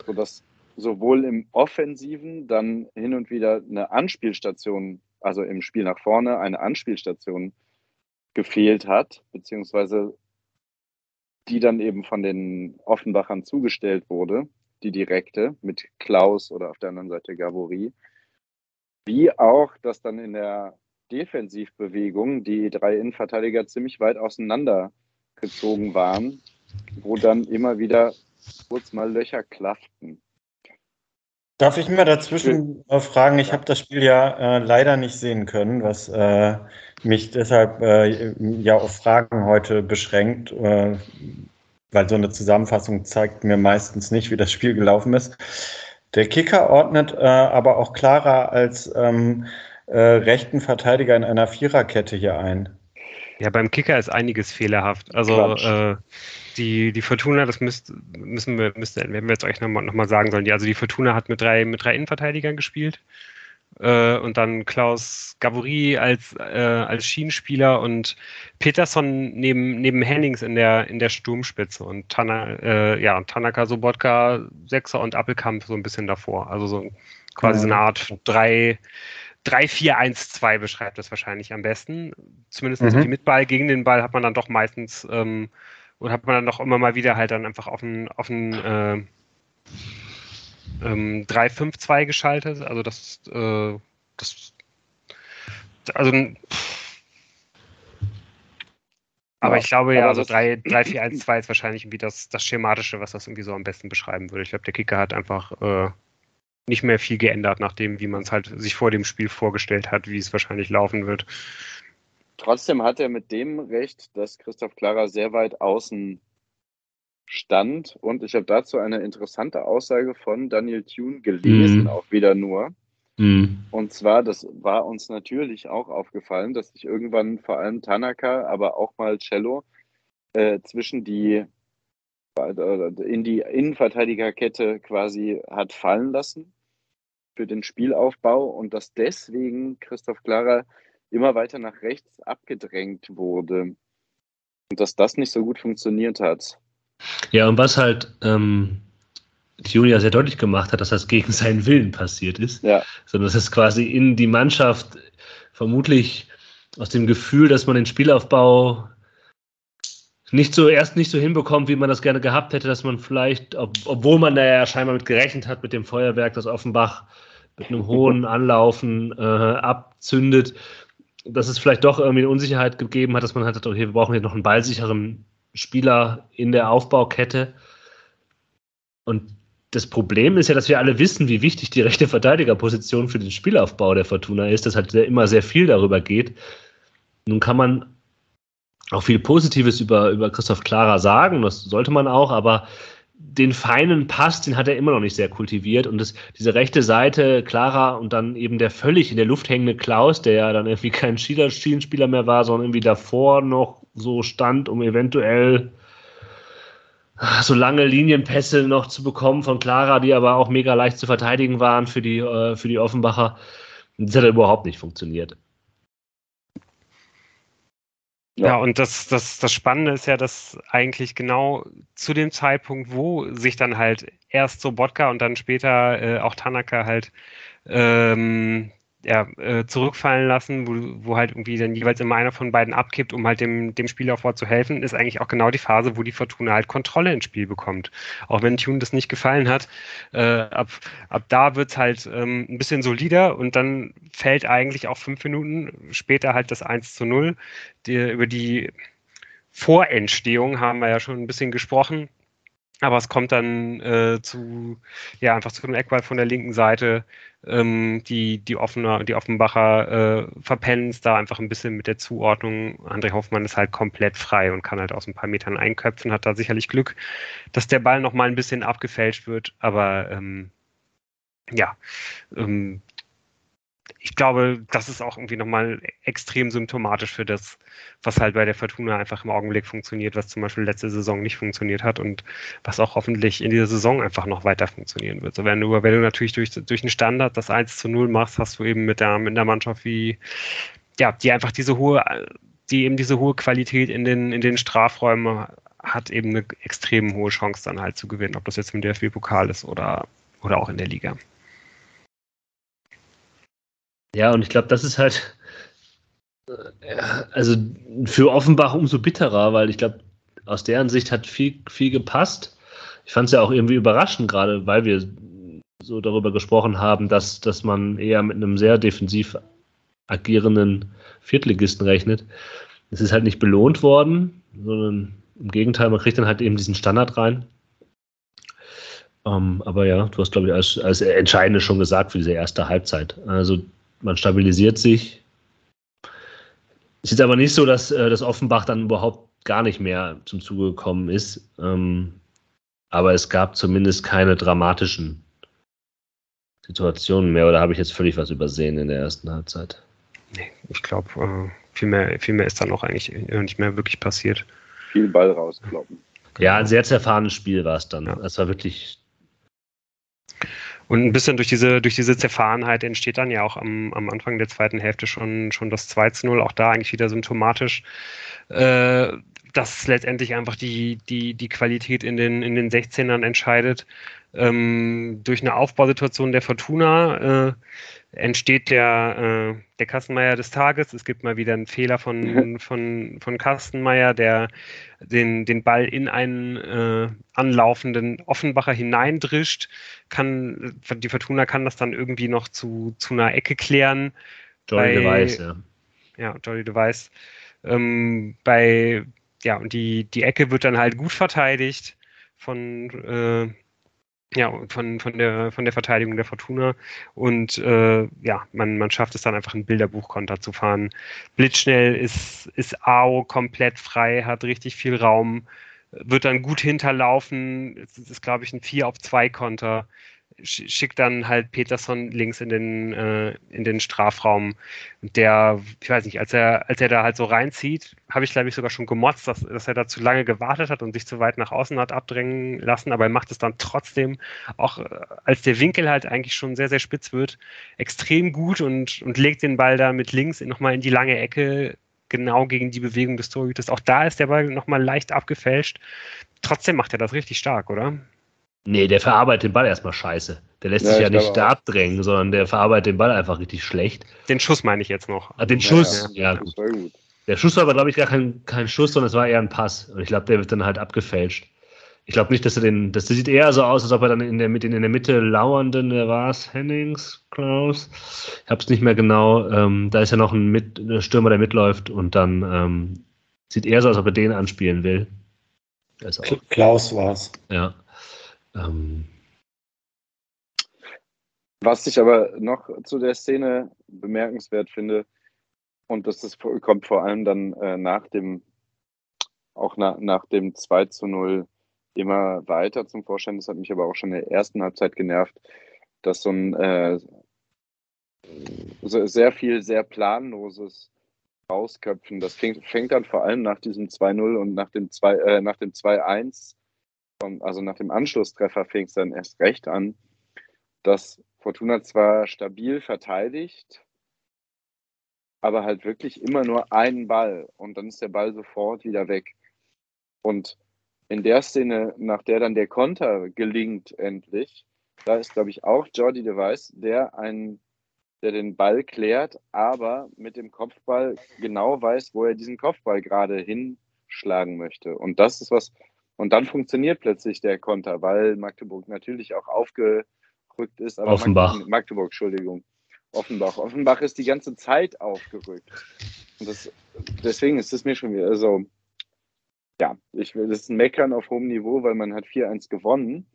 sodass sowohl im Offensiven dann hin und wieder eine Anspielstation, also im Spiel nach vorne eine Anspielstation gefehlt hat, beziehungsweise die dann eben von den Offenbachern zugestellt wurde, die direkte mit Klaus oder auf der anderen Seite Gabori. Wie auch, dass dann in der Defensivbewegungen die drei Innenverteidiger ziemlich weit auseinander gezogen waren, wo dann immer wieder kurz mal Löcher klafften. Darf ich mal dazwischen äh, fragen? Ich habe das Spiel ja äh, leider nicht sehen können, was äh, mich deshalb äh, ja auf Fragen heute beschränkt, äh, weil so eine Zusammenfassung zeigt mir meistens nicht, wie das Spiel gelaufen ist. Der Kicker ordnet äh, aber auch Clara als ähm, rechten Verteidiger in einer Viererkette hier ein. Ja, beim Kicker ist einiges fehlerhaft. Also äh, die, die Fortuna, das müsst, müssen wir, müssten, wenn wir jetzt euch nochmal noch mal sagen sollen, die, also die Fortuna hat mit drei, mit drei Innenverteidigern gespielt. Äh, und dann Klaus Gavory als, äh, als Schienenspieler und Peterson neben, neben Hennings in der, in der Sturmspitze und Tana, äh, ja, Tanaka Sobotka, Sechser und Appelkamp so ein bisschen davor. Also so quasi so eine Art drei, 3-4-1-2 beschreibt das wahrscheinlich am besten. Zumindest mhm. mit Ball gegen den Ball hat man dann doch meistens ähm, und hat man dann doch immer mal wieder halt dann einfach auf ein, auf ein äh, ähm, 3-5-2 geschaltet. Also das, äh, das also aber ja, ich glaube ja, also 3-4-1-2 ist wahrscheinlich irgendwie das, das Schematische, was das irgendwie so am besten beschreiben würde. Ich glaube, der Kicker hat einfach äh, nicht mehr viel geändert, nachdem, wie man es halt sich vor dem Spiel vorgestellt hat, wie es wahrscheinlich laufen wird. Trotzdem hat er mit dem Recht, dass Christoph Klara sehr weit außen stand. Und ich habe dazu eine interessante Aussage von Daniel Thune gelesen, mm. auch wieder nur. Mm. Und zwar, das war uns natürlich auch aufgefallen, dass sich irgendwann vor allem Tanaka, aber auch mal Cello äh, zwischen die in die Innenverteidigerkette quasi hat fallen lassen für den Spielaufbau und dass deswegen Christoph Klara immer weiter nach rechts abgedrängt wurde und dass das nicht so gut funktioniert hat. Ja, und was halt ähm, Julia sehr deutlich gemacht hat, dass das gegen seinen Willen passiert ist, ja. sondern dass es quasi in die Mannschaft vermutlich aus dem Gefühl, dass man den Spielaufbau nicht so erst nicht so hinbekommt, wie man das gerne gehabt hätte, dass man vielleicht, ob, obwohl man da ja scheinbar mit gerechnet hat, mit dem Feuerwerk, das Offenbach mit einem hohen Anlaufen äh, abzündet, dass es vielleicht doch irgendwie eine Unsicherheit gegeben hat, dass man halt, okay, wir brauchen jetzt noch einen ballsicheren Spieler in der Aufbaukette. Und das Problem ist ja, dass wir alle wissen, wie wichtig die rechte Verteidigerposition für den Spielaufbau der Fortuna ist, dass halt immer sehr viel darüber geht. Nun kann man auch viel Positives über, über Christoph Klara sagen, das sollte man auch, aber den feinen Pass, den hat er immer noch nicht sehr kultiviert. Und das, diese rechte Seite, Clara und dann eben der völlig in der Luft hängende Klaus, der ja dann irgendwie kein Schienenspieler mehr war, sondern irgendwie davor noch so stand, um eventuell so lange Linienpässe noch zu bekommen von Clara, die aber auch mega leicht zu verteidigen waren für die, äh, für die Offenbacher. Das hat überhaupt nicht funktioniert. Ja. ja, und das, das, das Spannende ist ja, dass eigentlich genau zu dem Zeitpunkt, wo sich dann halt erst so Bodka und dann später äh, auch Tanaka halt ähm, ja, äh, zurückfallen lassen, wo, wo halt irgendwie dann jeweils immer einer von beiden abkippt, um halt dem, dem Spielaufbau zu helfen, ist eigentlich auch genau die Phase, wo die Fortuna halt Kontrolle ins Spiel bekommt. Auch wenn Tune das nicht gefallen hat, äh, ab, ab da wird's halt ähm, ein bisschen solider und dann fällt eigentlich auch fünf Minuten später halt das 1 zu 0. Die, über die Vorentstehung haben wir ja schon ein bisschen gesprochen. Aber es kommt dann äh, zu, ja, einfach zu einem Eckball von der linken Seite. Ähm, die, die, Offener, die Offenbacher äh, verpennen es da einfach ein bisschen mit der Zuordnung. André Hoffmann ist halt komplett frei und kann halt aus ein paar Metern einköpfen, hat da sicherlich Glück, dass der Ball nochmal ein bisschen abgefälscht wird. Aber ähm, ja, ähm, ich glaube, das ist auch irgendwie nochmal extrem symptomatisch für das, was halt bei der Fortuna einfach im Augenblick funktioniert, was zum Beispiel letzte Saison nicht funktioniert hat und was auch hoffentlich in dieser Saison einfach noch weiter funktionieren wird. So, wenn du, wenn du natürlich durch, durch einen Standard das 1 zu 0 machst, hast du eben mit der, mit der Mannschaft wie, ja, die einfach diese hohe, die eben diese hohe Qualität in den, in den Strafräumen hat, eben eine extrem hohe Chance dann halt zu gewinnen, ob das jetzt im DFB-Pokal ist oder, oder auch in der Liga. Ja, und ich glaube, das ist halt, äh, also für Offenbach umso bitterer, weil ich glaube, aus deren Sicht hat viel, viel gepasst. Ich fand es ja auch irgendwie überraschend, gerade weil wir so darüber gesprochen haben, dass, dass man eher mit einem sehr defensiv agierenden Viertligisten rechnet. Es ist halt nicht belohnt worden, sondern im Gegenteil, man kriegt dann halt eben diesen Standard rein. Um, ähm, aber ja, du hast, glaube ich, als, als Entscheidende schon gesagt für diese erste Halbzeit. Also man stabilisiert sich. Es ist aber nicht so, dass, äh, dass Offenbach dann überhaupt gar nicht mehr zum Zuge gekommen ist. Ähm, aber es gab zumindest keine dramatischen Situationen mehr. Oder habe ich jetzt völlig was übersehen in der ersten Halbzeit? Nee, ich glaube, äh, viel, mehr, viel mehr ist dann auch eigentlich nicht mehr wirklich passiert. Viel Ball rauskloppen. Ja, ein sehr zerfahrenes Spiel war es dann. Ja. Es war wirklich und ein bisschen durch diese, durch diese Zerfahrenheit entsteht dann ja auch am, am Anfang der zweiten Hälfte schon, schon das 2 zu 0, auch da eigentlich wieder symptomatisch, äh, dass letztendlich einfach die, die, die Qualität in den, in den 16ern entscheidet. Ähm, durch eine Aufbausituation der Fortuna äh, entsteht der, äh, der Kastenmeier des Tages. Es gibt mal wieder einen Fehler von, von, von Kastenmeier, der den, den Ball in einen äh, anlaufenden Offenbacher hineindrischt. Kann, die Fortuna kann das dann irgendwie noch zu, zu einer Ecke klären. Jolly Device, ja. Ja, Jolly Device. Ähm, bei, ja, und die, die Ecke wird dann halt gut verteidigt von, äh, ja, von, von, der, von der Verteidigung der Fortuna. Und äh, ja, man, man schafft es dann einfach ein Bilderbuchkonter zu fahren. Blitzschnell ist, ist AO komplett frei, hat richtig viel Raum, wird dann gut hinterlaufen. Es ist, glaube ich, ein 4 auf 2 Konter schickt dann halt Peterson links in den, äh, in den Strafraum. Der, ich weiß nicht, als er, als er da halt so reinzieht, habe ich glaube ich sogar schon gemotzt, dass, dass er da zu lange gewartet hat und sich zu weit nach außen hat abdrängen lassen, aber er macht es dann trotzdem, auch äh, als der Winkel halt eigentlich schon sehr, sehr spitz wird, extrem gut und, und legt den Ball da mit links nochmal in die lange Ecke, genau gegen die Bewegung des Torhüters. Auch da ist der Ball nochmal leicht abgefälscht. Trotzdem macht er das richtig stark, oder? Nee, der verarbeitet den Ball erstmal scheiße. Der lässt ja, sich ja nicht da abdrängen, sondern der verarbeitet den Ball einfach richtig schlecht. Den Schuss meine ich jetzt noch. Ah, den Schuss, ja, ja, gut. gut. Der Schuss war aber, glaube ich, gar kein, kein Schuss, sondern es war eher ein Pass. Und ich glaube, der wird dann halt abgefälscht. Ich glaube nicht, dass er den. Das sieht eher so aus, als ob er dann in der, mit in der Mitte lauernden, der war es, Hennings, Klaus. Ich habe es nicht mehr genau. Ähm, da ist ja noch ein, mit, ein Stürmer, der mitläuft und dann ähm, sieht eher so aus, als ob er den anspielen will. Klaus war es. Ja. Ähm, was ich aber noch zu der Szene bemerkenswert finde, und das ist, kommt vor allem dann äh, nach dem, auch na, nach dem 2 zu 0 immer weiter zum Vorschein. Das hat mich aber auch schon in der ersten Halbzeit genervt, dass so ein äh, so sehr viel sehr planloses Ausköpfen, das fängt, fängt dann vor allem nach diesem 2-0 und nach dem 2, äh, nach dem 2-1 also nach dem Anschlusstreffer fing es dann erst recht an, dass Fortuna zwar stabil verteidigt, aber halt wirklich immer nur einen Ball und dann ist der Ball sofort wieder weg. Und in der Szene, nach der dann der Konter gelingt endlich, da ist, glaube ich, auch Jordi Device, der einen, der den Ball klärt, aber mit dem Kopfball genau weiß, wo er diesen Kopfball gerade hinschlagen möchte. Und das ist was, und dann funktioniert plötzlich der Konter, weil Magdeburg natürlich auch aufgerückt ist. Aber Offenbach. Magdeburg, Magdeburg, Entschuldigung. Offenbach. Offenbach ist die ganze Zeit aufgerückt. Und das, deswegen ist es mir schon wieder so, also, ja, ich will, das ist ein Meckern auf hohem Niveau, weil man hat 4-1 gewonnen.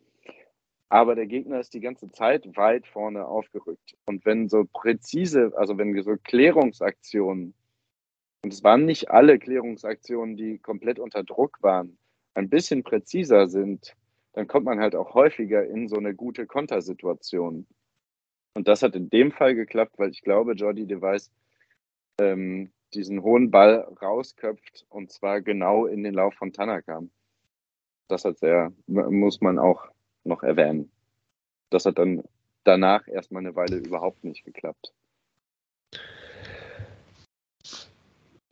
Aber der Gegner ist die ganze Zeit weit vorne aufgerückt. Und wenn so präzise, also wenn so Klärungsaktionen, und es waren nicht alle Klärungsaktionen, die komplett unter Druck waren, ein bisschen präziser sind, dann kommt man halt auch häufiger in so eine gute Kontersituation. Und das hat in dem Fall geklappt, weil ich glaube, Jordi Device ähm, diesen hohen Ball rausköpft und zwar genau in den Lauf von Tanaka. Das hat sehr, muss man auch noch erwähnen. Das hat dann danach erstmal eine Weile überhaupt nicht geklappt.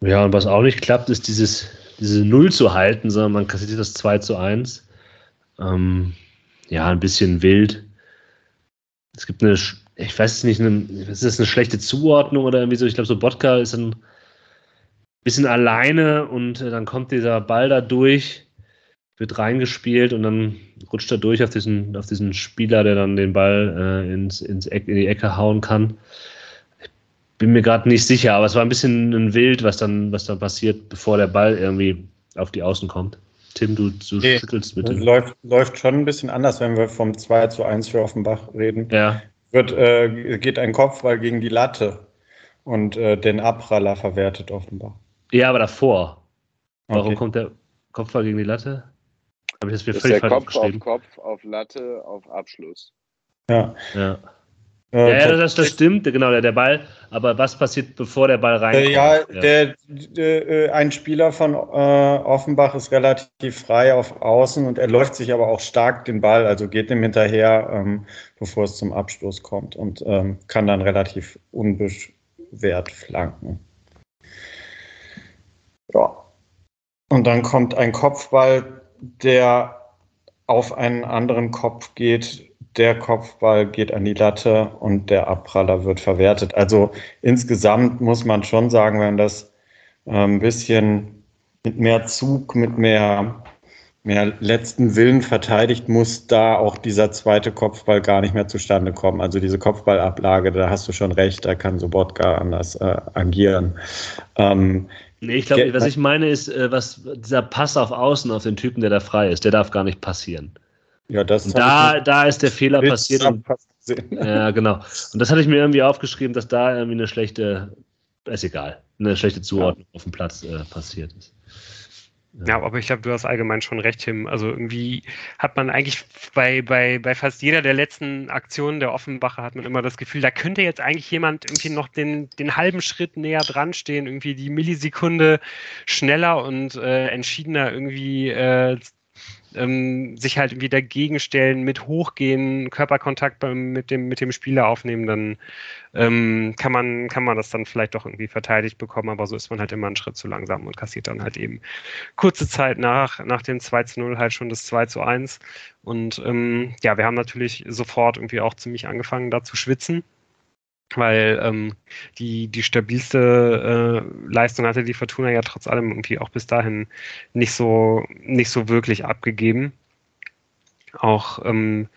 Ja, und was auch nicht klappt, ist dieses diese Null zu halten, sondern man kassiert das 2 zu 1. Ähm, ja, ein bisschen wild. Es gibt eine, ich weiß nicht, eine, ist das eine schlechte Zuordnung oder irgendwie so? Ich glaube, so Bodka ist ein bisschen alleine und äh, dann kommt dieser Ball da durch, wird reingespielt und dann rutscht er durch auf diesen, auf diesen Spieler, der dann den Ball äh, ins, ins Eck, in die Ecke hauen kann. Bin mir gerade nicht sicher, aber es war ein bisschen ein Wild, was dann, was dann passiert, bevor der Ball irgendwie auf die Außen kommt. Tim, du, du Nee, schüttelst bitte. Läuft, läuft schon ein bisschen anders, wenn wir vom 2 zu 1 für Offenbach reden. Ja, Wird, äh, geht ein Kopfball gegen die Latte und äh, den Abpraller verwertet Offenbach. ja, aber davor. Warum Okay. kommt der Kopfball gegen die Latte? Habe ich das mir Das ist völlig der falsch Kopf auf? Kopf, auf Latte, auf Abschluss. Ja. Ja. Äh, Ja, ja, das, das stimmt, genau, der, der Ball. Aber was passiert, bevor der Ball reinkommt? Äh, ja, Der, der, äh, ein Spieler von äh, Offenbach ist relativ frei auf Außen und er läuft sich aber auch stark den Ball, also geht ihm hinterher, ähm, bevor es zum Abstoß kommt und ähm, kann dann relativ unbeschwert flanken. Ja. Und dann kommt ein Kopfball, der auf einen anderen Kopf geht. Der Kopfball geht an die Latte und der Abpraller wird verwertet. Also insgesamt muss man schon sagen, wenn das ein bisschen mit mehr Zug, mit mehr, mehr letzten Willen verteidigt, muss da auch dieser zweite Kopfball gar nicht mehr zustande kommen. Also diese Kopfballablage, da hast du schon recht, da kann Sobotka anders äh, agieren. Ähm, Nee, ich glaube, was ich meine ist, äh, was dieser Pass auf Außen auf den Typen, der da frei ist, der darf gar nicht passieren. Ja, das da, da ist der Fehler passiert. Und, ja, genau. Und das hatte ich mir irgendwie aufgeschrieben, dass da irgendwie eine schlechte, ist egal, eine schlechte Zuordnung auf dem Platz äh, passiert ist. Ja, aber ich glaube, du hast allgemein schon recht, Tim. Also irgendwie hat man eigentlich bei, bei, bei fast jeder der letzten Aktionen der Offenbacher hat man immer das Gefühl, da könnte jetzt eigentlich jemand irgendwie noch den, den halben Schritt näher dran stehen, irgendwie die Millisekunde schneller und äh, entschiedener irgendwie äh, ähm, sich halt irgendwie dagegen stellen, mit hochgehen, Körperkontakt beim, mit, dem, mit dem Spieler aufnehmen, dann ähm, kann, man, kann man das dann vielleicht doch irgendwie verteidigt bekommen, aber so ist man halt immer einen Schritt zu langsam und kassiert dann halt eben kurze Zeit nach, nach dem 2 zu 0 halt schon das 2 zu 1. Und ähm, ja, wir haben natürlich sofort irgendwie auch ziemlich angefangen, da zu schwitzen. Weil ähm, die, die stabilste äh, Leistung hatte die Fortuna ja trotz allem irgendwie auch bis dahin nicht so, nicht so wirklich abgegeben. Auch ähm,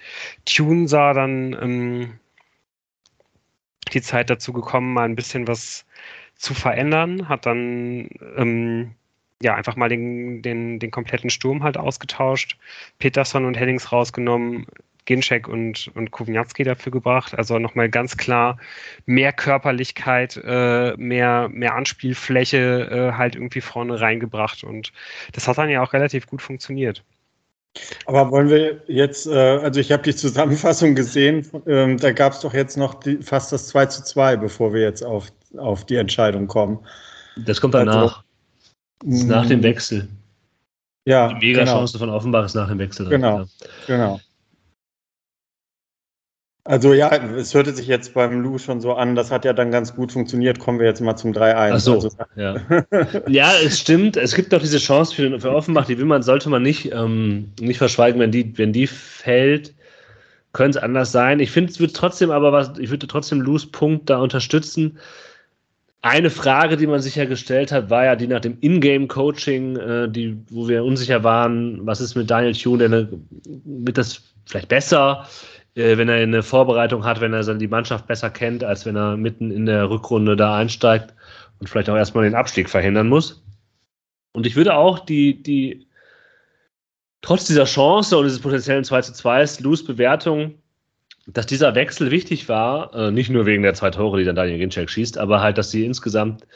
Tune sah dann ähm, die Zeit dazu gekommen, mal ein bisschen was zu verändern, hat dann ähm, ja einfach mal den, den, den kompletten Sturm halt ausgetauscht, Peterson und Hennings rausgenommen, Ginczek und, und Kowniatski dafür gebracht. Also nochmal ganz klar mehr Körperlichkeit, äh, mehr, mehr Anspielfläche äh, halt irgendwie vorne reingebracht. Und das hat dann ja auch relativ gut funktioniert. Aber wollen wir jetzt, äh, also ich habe die Zusammenfassung gesehen, ähm, da gab es doch jetzt noch die, fast das 2 zu 2, bevor wir jetzt auf, auf die Entscheidung kommen. Das kommt danach. Ist nach dem Mm, Wechsel. Ja, Die Mega-Chance von Offenbach ist nach dem Wechsel. Genau. genau. Also ja, es hörte sich jetzt beim Lou schon so an, das hat ja dann ganz gut funktioniert. Kommen wir jetzt mal zum 3-1. Ach so, Also, ja. ja, es stimmt. Es gibt doch diese Chance für, für Offenbach, die will man, sollte man nicht, ähm, nicht verschweigen, wenn die, wenn die fällt, könnte es anders sein. Ich finde, es wird trotzdem aber was, ich würde trotzdem Lus Punkt da unterstützen. Eine Frage, die man sich ja gestellt hat, war ja die nach dem Ingame-Coaching, äh, die, wo wir unsicher waren, was ist mit Daniel Thune, der eine, wird das vielleicht besser, äh, wenn er eine Vorbereitung hat, wenn er dann die Mannschaft besser kennt, als wenn er mitten in der Rückrunde da einsteigt und vielleicht auch erstmal den Abstieg verhindern muss. Und ich würde auch die, die trotz dieser Chance und dieses potenziellen 2 zu 2 Lose Bewertung, dass dieser Wechsel wichtig war, äh, nicht nur wegen der zwei Tore, die dann Daniel Ginczek schießt, aber halt, dass sie insgesamt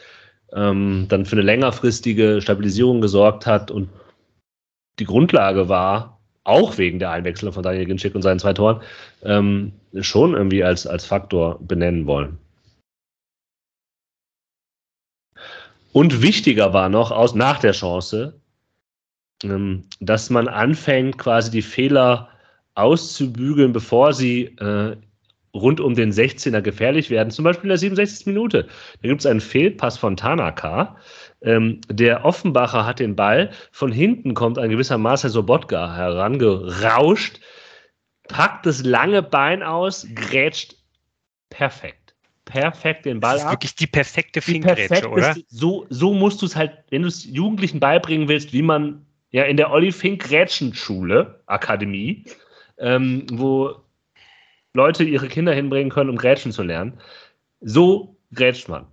ähm, dann für eine längerfristige Stabilisierung gesorgt hat und die Grundlage war, auch wegen der Einwechslung von Daniel Ginczek und seinen zwei Toren, ähm, schon irgendwie als, als Faktor benennen wollen. Und wichtiger war noch aus nach der Chance, ähm, dass man anfängt, quasi die Fehler auszubügeln, bevor sie äh, rund um den 16er gefährlich werden. Zum Beispiel in der 67. Minute. Da gibt es einen Fehlpass von Tanaka. Ähm, der Offenbacher hat den Ball. Von hinten kommt ein gewisser Marcel Sobotka herangerauscht, packt das lange Bein aus, grätscht perfekt. Perfekt den Ball Das ist ab. wirklich die perfekte perfekt oder? so, so musst du es halt, wenn du es Jugendlichen beibringen willst, wie man ja in der Olli Fink Grätschenschule, Akademie, ähm, wo Leute ihre Kinder hinbringen können, um Grätschen zu lernen. So grätscht man.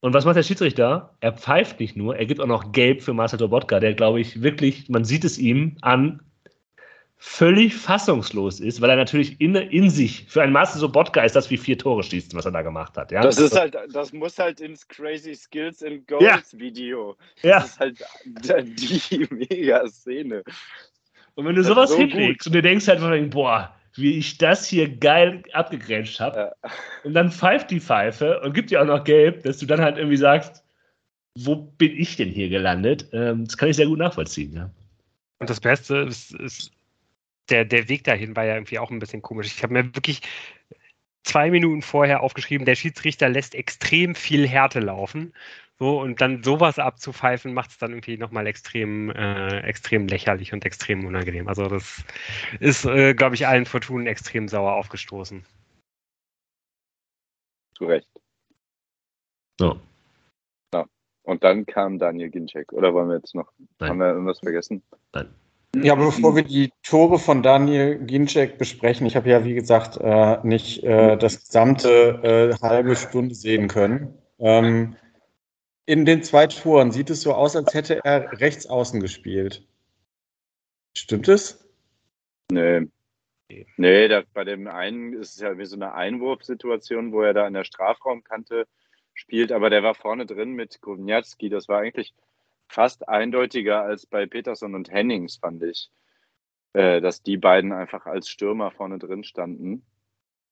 Und was macht der Schiedsrichter? Er pfeift nicht nur, er gibt auch noch Gelb für Marcel Dobotka, der, glaube ich, wirklich, man sieht es ihm an, völlig fassungslos ist, weil er natürlich in, in sich, für einen Marcel Sobotka ist das wie vier Tore schießen, was er da gemacht hat. Ja? Das ist halt, das muss halt ins Crazy Skills and Goals ja. Video. Das ja. ist halt die mega Szene. Und wenn du sowas so hinlegst und du denkst halt, boah, wie ich das hier geil abgegrätscht habe. Ja. Und dann pfeift die Pfeife und gibt dir auch noch gelb, dass du dann halt irgendwie sagst, wo bin ich denn hier gelandet? Ähm, das kann ich sehr gut nachvollziehen, ja. Und das Beste ist, ist der, der Weg dahin war ja irgendwie auch ein bisschen komisch. Ich habe mir wirklich zwei Minuten vorher aufgeschrieben, der Schiedsrichter lässt extrem viel Härte laufen. So, und dann sowas abzupfeifen, macht es dann irgendwie nochmal extrem, äh, extrem lächerlich und extrem unangenehm. Also das ist, äh, glaube ich, allen Fortunen extrem sauer aufgestoßen. Zu Recht. So. Ja. Und dann kam Daniel Ginczek. Oder wollen wir jetzt noch, Nein. haben wir irgendwas vergessen? Nein. Ja, bevor wir die Tore von Daniel Ginczek besprechen, ich habe ja, wie gesagt, äh, nicht äh, das gesamte äh, halbe Stunde sehen können. Ähm, in den zwei Toren sieht es so aus, als hätte er rechts außen gespielt. Stimmt es? Nee. Nee, da, bei dem einen ist es ja wie so eine Einwurfsituation, wo er da in der Strafraumkante spielt, aber der war vorne drin mit Kovnatski. Das war eigentlich fast eindeutiger als bei Peterson und Hennings, fand ich. Äh, dass die beiden einfach als Stürmer vorne drin standen.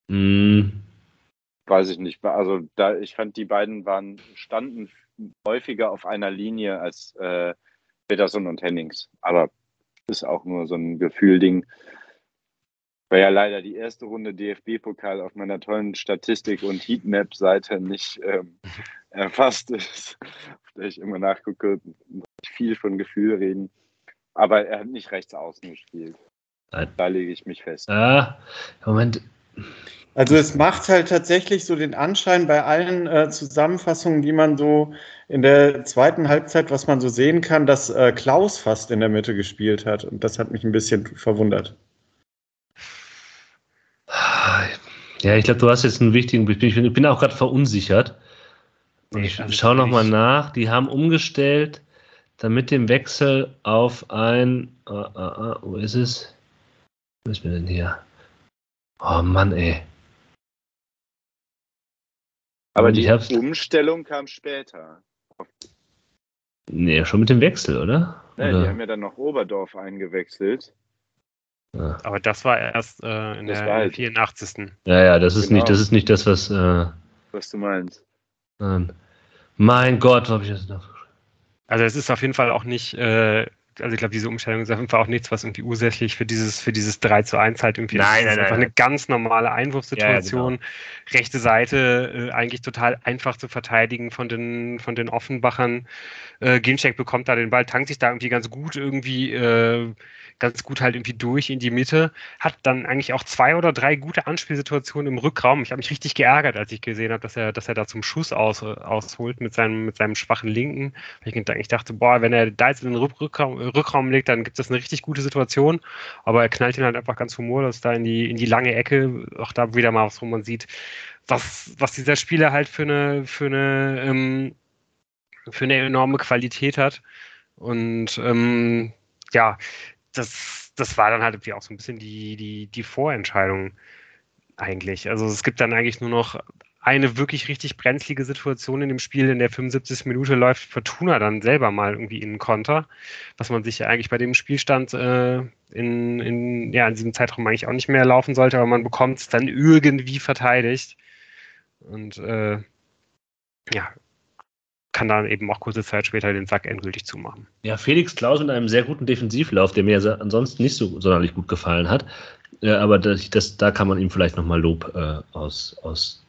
Mm. Weiß ich nicht. Also da, ich fand, die beiden waren, standen häufiger auf einer Linie als äh, Peterson und Hennings. Aber ist auch nur so ein Gefühlding. Weil ja leider die erste Runde DFB-Pokal auf meiner tollen Statistik- und Heatmap-Seite nicht ähm, erfasst ist, auf der ich immer nachgucke, viel von Gefühl reden. Aber er hat nicht rechts außen gespielt. Da lege ich mich fest. Ah, Moment. Also es macht halt tatsächlich so den Anschein bei allen äh, Zusammenfassungen, die man so in der zweiten Halbzeit, was man so sehen kann, dass äh, Klaus fast in der Mitte gespielt hat. Und das hat mich ein bisschen verwundert. Ja, ich glaube, du hast jetzt einen wichtigen. Ich bin, ich bin auch gerade verunsichert. Ich also schaue nochmal nach. Die haben umgestellt, damit dem Wechsel auf ein. Uh, uh, uh, wo ist es? Wo ist mir denn hier? Oh Mann, ey. Aber die Umstellung kam später. Nee, schon mit dem Wechsel, oder? Nee, oder? die haben ja dann noch Oberdorf eingewechselt. Ja. Aber das war erst äh, in das der halt 84. Ja, ja, das ist, Genau. nicht, das, ist nicht das, was. Äh, Was du meinst. nein. mein Gott, habe ich das noch? Also es ist auf jeden Fall auch nicht, äh, also ich glaube, diese Umstellung ist auf jeden Fall auch nichts, was irgendwie ursächlich für dieses, für dieses 3 zu 1 halt irgendwie Nein, ist. nein, Es ist nein, einfach nein. eine ganz normale Einwurfsituation. Ja, Rechte Seite äh, eigentlich total einfach zu verteidigen von den, von den Offenbachern. Äh, Ginczek bekommt da den Ball, tankt sich da irgendwie ganz gut irgendwie, äh, ganz gut halt irgendwie durch in die Mitte, hat dann eigentlich auch zwei oder drei gute Anspielsituationen im Rückraum. Ich habe mich richtig geärgert, als ich gesehen habe, dass er, dass er da zum Schuss aus, ausholt mit seinem, mit seinem schwachen Linken. Ich dachte, boah, wenn er da jetzt in den Rück- Rückraum, Rückraum legt, dann gibt es eine richtig gute Situation. Aber er knallt ihn halt einfach ganz humorlos da in die, in die lange Ecke. Auch da wieder mal was, wo man sieht, was, was dieser Spieler halt für eine, für eine, ähm, für eine enorme Qualität hat. Und ähm, ja, das, das war dann halt irgendwie auch so ein bisschen die, die, die Vorentscheidung eigentlich. Also es gibt dann eigentlich nur noch eine wirklich richtig brenzlige Situation in dem Spiel. In der 75. Minute läuft Fortuna dann selber mal irgendwie in einen Konter, was man sich ja eigentlich bei dem Spielstand äh, in, in, ja, in diesem Zeitraum eigentlich auch nicht mehr laufen sollte, aber man bekommt es dann irgendwie verteidigt. Und äh, ja, kann dann eben auch kurze Zeit später den Sack endgültig zumachen. Ja, Felix Klaus mit einem sehr guten Defensivlauf, der mir ja ansonsten nicht so sonderlich gut gefallen hat. Äh, aber das, das, da kann man ihm vielleicht nochmal Lob äh, aus, aus,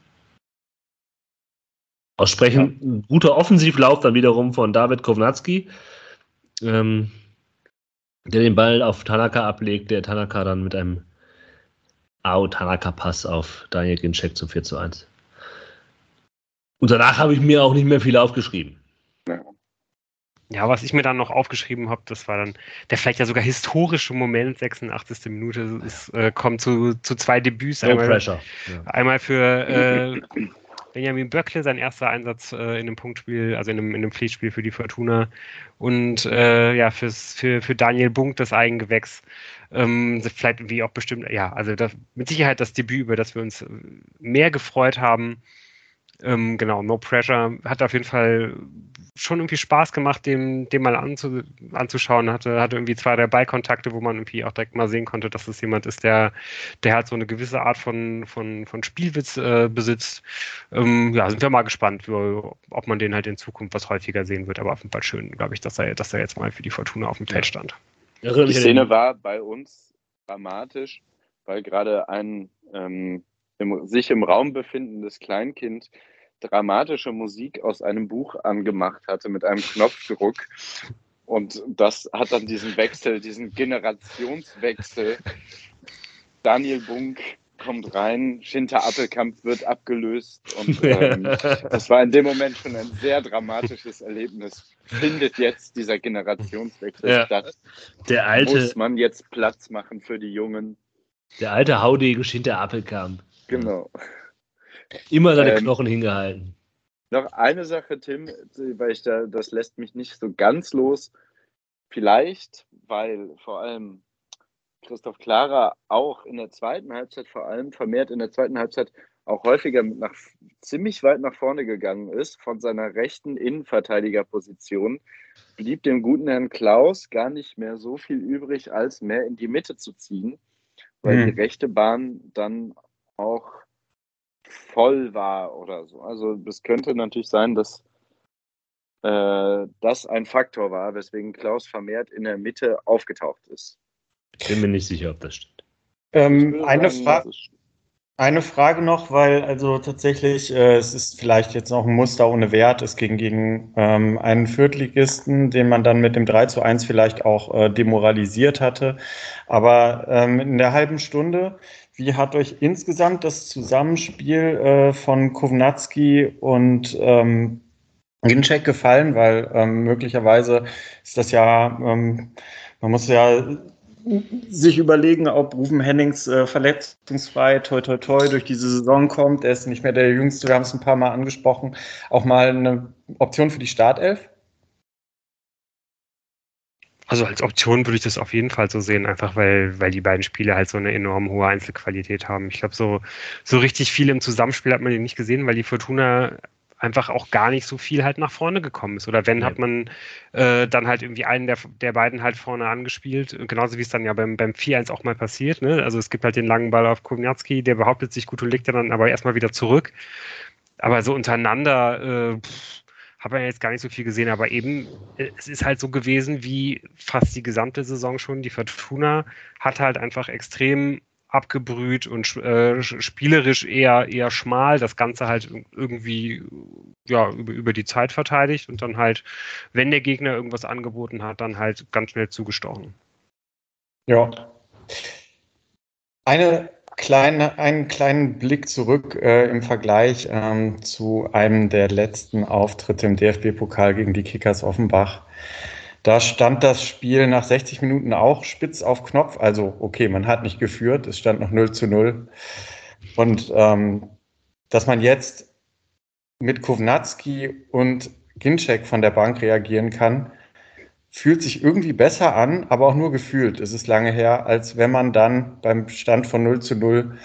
aussprechen. Ein guter Offensivlauf dann wiederum von David Kovnatski, ähm, der den Ball auf Tanaka ablegt, der Tanaka dann mit einem Au-Tanaka-Pass auf Daniel Ginczek zum 4 zu 1. Und danach habe ich mir auch nicht mehr viel aufgeschrieben. Ja, was ich mir dann noch aufgeschrieben habe, das war dann der vielleicht ja sogar historische Moment, 86. Minute, es äh, kommt zu, zu zwei Debüts. No einmal, pressure. Ja. einmal für, äh, Benjamin Böckle, sein erster Einsatz äh, in einem Punktspiel, also in einem, in einem Pflichtspiel für die Fortuna. Und äh, ja, fürs, für, für Daniel Bunk das Eigengewächs. Ähm, vielleicht irgendwie auch bestimmt, ja, also das, mit Sicherheit das Debüt, über das wir uns mehr gefreut haben. Ähm, genau, No Pressure hat auf jeden Fall schon irgendwie Spaß gemacht, dem, dem mal anzu, anzuschauen. Hatte, hatte irgendwie zwei, drei Ballkontakte, wo man irgendwie auch direkt mal sehen konnte, dass es jemand ist, der, der halt so eine gewisse Art von, von, von Spielwitz äh, besitzt. Ähm, ja, sind wir mal gespannt, wie, ob man den halt in Zukunft was häufiger sehen wird. Aber auf jeden Fall schön, glaube ich, dass er, dass er jetzt mal für die Fortuna auf dem Feld stand. Die Szene war bei uns dramatisch, weil gerade ein ähm, im, sich im Raum befindendes Kleinkind dramatische Musik aus einem Buch angemacht hatte mit einem Knopfdruck. Und das hat dann diesen Wechsel, diesen Generationswechsel. Daniel Bunk kommt rein, Schinter Appelkamp wird abgelöst und ähm, das war in dem Moment schon ein sehr dramatisches Erlebnis. Findet jetzt dieser Generationswechsel ja. statt? Der alte, Muss man jetzt Platz machen für die Jungen? Der alte Haudegen Schinter Appelkamp. Genau. Immer seine ähm, Knochen hingehalten. Noch eine Sache, Tim, weil ich da, das lässt mich nicht so ganz los. Vielleicht, weil vor allem Christoph Klara auch in der zweiten Halbzeit, vor allem vermehrt in der zweiten Halbzeit, auch häufiger nach, ziemlich weit nach vorne gegangen ist von seiner rechten Innenverteidigerposition, blieb dem guten Herrn Klaus gar nicht mehr so viel übrig, als mehr in die Mitte zu ziehen, weil mhm. die rechte Bahn dann auch voll war oder so. Also es könnte natürlich sein, dass äh, das ein Faktor war, weswegen Klaus vermehrt in der Mitte aufgetaucht ist. Ich bin mir nicht sicher, ob das stimmt. Ähm, eine, Fra eine Frage noch, weil also tatsächlich, äh, es ist vielleicht jetzt noch ein Muster ohne Wert, es ging gegen ähm, einen Viertligisten, den man dann mit dem 3 zu 1 vielleicht auch äh, demoralisiert hatte. Aber ähm, in der halben Stunde wie hat euch insgesamt das Zusammenspiel äh, von Kovnatski und ähm, Ginczek gefallen? Weil ähm, möglicherweise ist das ja, ähm, man muss ja sich überlegen, ob Rufen Hennings äh, verletzungsfrei toi toi toi durch diese Saison kommt. Er ist nicht mehr der Jüngste, wir haben es ein paar Mal angesprochen. Auch mal eine Option für die Startelf? Also als Option würde ich das auf jeden Fall so sehen, einfach weil, weil die beiden Spiele halt so eine enorm hohe Einzelqualität haben. Ich glaube, so, so richtig viel im Zusammenspiel hat man die nicht gesehen, weil die Fortuna einfach auch gar nicht so viel halt nach vorne gekommen ist. Oder wenn, hat man äh, dann halt irgendwie einen der, der beiden halt vorne angespielt. Genauso wie es dann ja beim, beim 4-1 auch mal passiert. Ne? Also es gibt halt den langen Ball auf Kovnatski, der behauptet sich gut und legt dann aber erstmal wieder zurück. Aber so untereinander, äh, pff, habe ja jetzt gar nicht so viel gesehen, aber eben, äh, es ist halt so gewesen wie fast die gesamte Saison schon. Die Fortuna hat halt einfach extrem abgebrüht und äh, spielerisch eher, eher schmal, das Ganze halt irgendwie ja, über, über die Zeit verteidigt und dann halt, wenn der Gegner irgendwas angeboten hat, dann halt ganz schnell zugestochen. Ja. Eine kleine, einen kleinen Blick zurück äh, im Vergleich ähm, zu einem der letzten Auftritte im DFB-Pokal gegen die Kickers Offenbach. Da stand das Spiel nach 60 Minuten auch spitz auf Knopf. Also, okay, man hat nicht geführt, es stand noch 0 zu 0. Und ähm, dass man jetzt mit Kovnatski und Ginczek von der Bank reagieren kann, fühlt sich irgendwie besser an, aber auch nur gefühlt. Es ist lange her, als wenn man dann beim Stand von 0 zu 0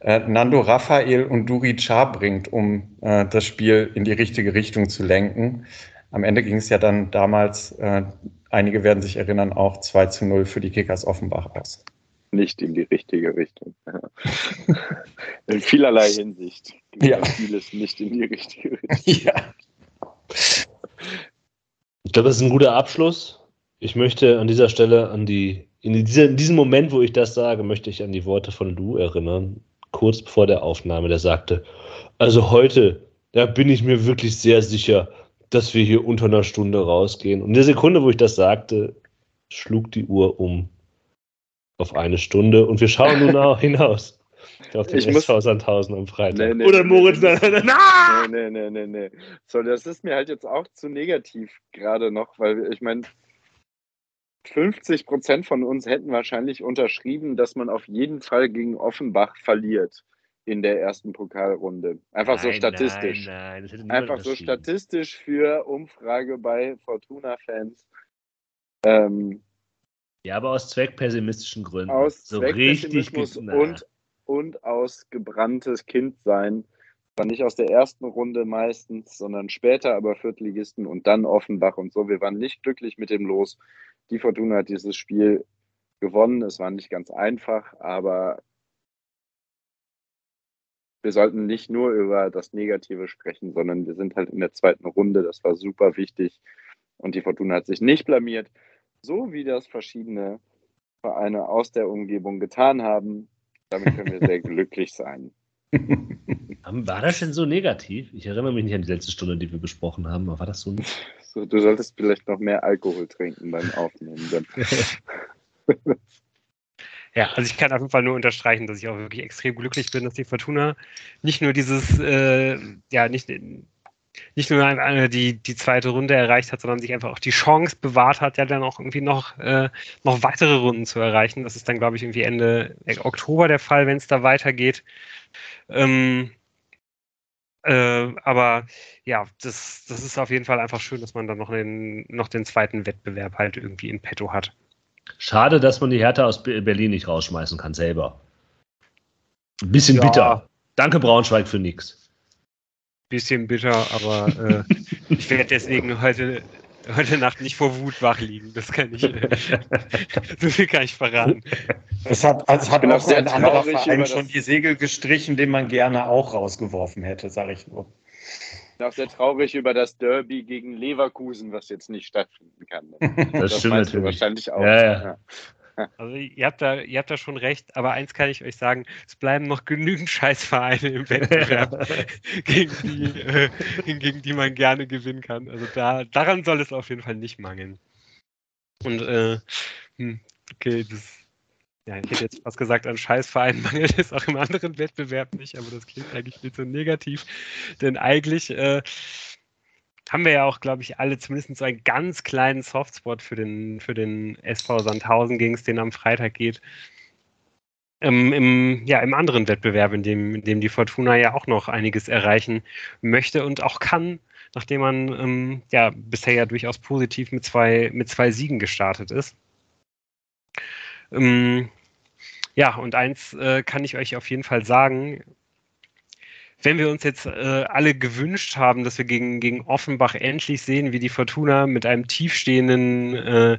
äh, Nando Raphael und Duri Char bringt, um äh, das Spiel in die richtige Richtung zu lenken. Am Ende ging es ja dann damals, äh, einige werden sich erinnern, auch 2 zu 0 für die Kickers Offenbach aus. Nicht in die richtige Richtung. in vielerlei Hinsicht. Ja. Vieles nicht in die richtige Richtung. Ja. Ich glaube, das ist ein guter Abschluss. Ich möchte an dieser Stelle an die, in, dieser, in diesem Moment, wo ich das sage, möchte ich an die Worte von Lou erinnern, kurz vor der Aufnahme, der sagte, also heute, da bin ich mir wirklich sehr sicher, dass wir hier unter einer Stunde rausgehen. Und in der Sekunde, wo ich das sagte, schlug die Uhr um auf eine Stunde und wir schauen nun hinaus. Auf den ich SV muss, Sandhausen am Freitag. Nee, nee, Oder Moritz. Nee, nee, nee, nee, nee, nee. So, das ist mir halt jetzt auch zu negativ gerade noch, weil ich meine, 50 Prozent von uns hätten wahrscheinlich unterschrieben, dass man auf jeden Fall gegen Offenbach verliert. in der ersten Pokalrunde. Einfach nein, so statistisch. Nein, nein, Einfach so statistisch für Umfrage bei Fortuna-Fans. Ähm, ja, aber aus zweckpessimistischen Gründen. Aus so Zweckpessimismus und, und aus gebranntes Kindsein. War nicht aus der ersten Runde meistens, sondern später aber Viertligisten und dann Offenbach und so. Wir waren nicht glücklich mit dem Los. Die Fortuna hat dieses Spiel gewonnen. Es war nicht ganz einfach, aber wir sollten nicht nur über das Negative sprechen, sondern wir sind halt in der zweiten Runde. Das war super wichtig. Und die Fortuna hat sich nicht blamiert so wie das verschiedene Vereine aus der Umgebung getan haben. Damit können wir sehr glücklich sein. War das denn so negativ? Ich erinnere mich nicht an die letzte Stunde, die wir besprochen haben, aber war das so nicht? So, du solltest vielleicht noch mehr Alkohol trinken beim Aufnehmen. Ja, also ich kann auf jeden Fall nur unterstreichen, dass ich auch wirklich extrem glücklich bin, dass die Fortuna nicht nur dieses, äh, ja, nicht, nicht nur eine, die, die zweite Runde erreicht hat, sondern sich einfach auch die Chance bewahrt hat, ja dann auch irgendwie noch, äh, noch weitere Runden zu erreichen. Das ist dann, glaube ich, irgendwie Ende Oktober der Fall, wenn es da weitergeht. Ähm, äh, aber ja, das, das ist auf jeden Fall einfach schön, dass man dann noch den, noch den zweiten Wettbewerb halt irgendwie in petto hat. Schade, dass man die Härte aus Berlin nicht rausschmeißen kann selber. Ein bisschen ja. bitter. Danke Braunschweig für nichts bisschen bitter, aber äh, ich werde deswegen heute, heute Nacht nicht vor Wut wach liegen. Das kann ich, äh, so viel kann ich verraten. Es hat, also hat auch ein anderer Verein schon die Segel gestrichen, den man gerne auch rausgeworfen hätte, sage ich nur. Ich bin auch sehr traurig über das Derby gegen Leverkusen, was jetzt nicht stattfinden kann. Das, das stimmt natürlich. wahrscheinlich auch. Ja, ja. Ja. Also ihr habt da, ihr habt da schon recht, aber eins kann ich euch sagen, es bleiben noch genügend Scheißvereine im Wettbewerb, gegen, die, äh, gegen die man gerne gewinnen kann. Also da, daran soll es auf jeden Fall nicht mangeln. Und äh, hm, okay, das, ja, ich hätte jetzt fast gesagt, an Scheißvereinen mangelt es auch im anderen Wettbewerb nicht, aber das klingt eigentlich viel zu negativ. Denn eigentlich äh, haben wir ja auch, glaube ich, alle zumindest so einen ganz kleinen Softspot für den, für den SV Sandhausen, gegen es den am Freitag geht. Ähm, im, ja, im anderen Wettbewerb, in dem, in dem die Fortuna ja auch noch einiges erreichen möchte und auch kann, nachdem man ähm, ja bisher ja durchaus positiv mit zwei, mit zwei Siegen gestartet ist. Ähm, ja, und eins äh, kann ich euch auf jeden Fall sagen, wenn wir uns jetzt äh, alle gewünscht haben, dass wir gegen, gegen Offenbach endlich sehen, wie die Fortuna mit einem tiefstehenden äh,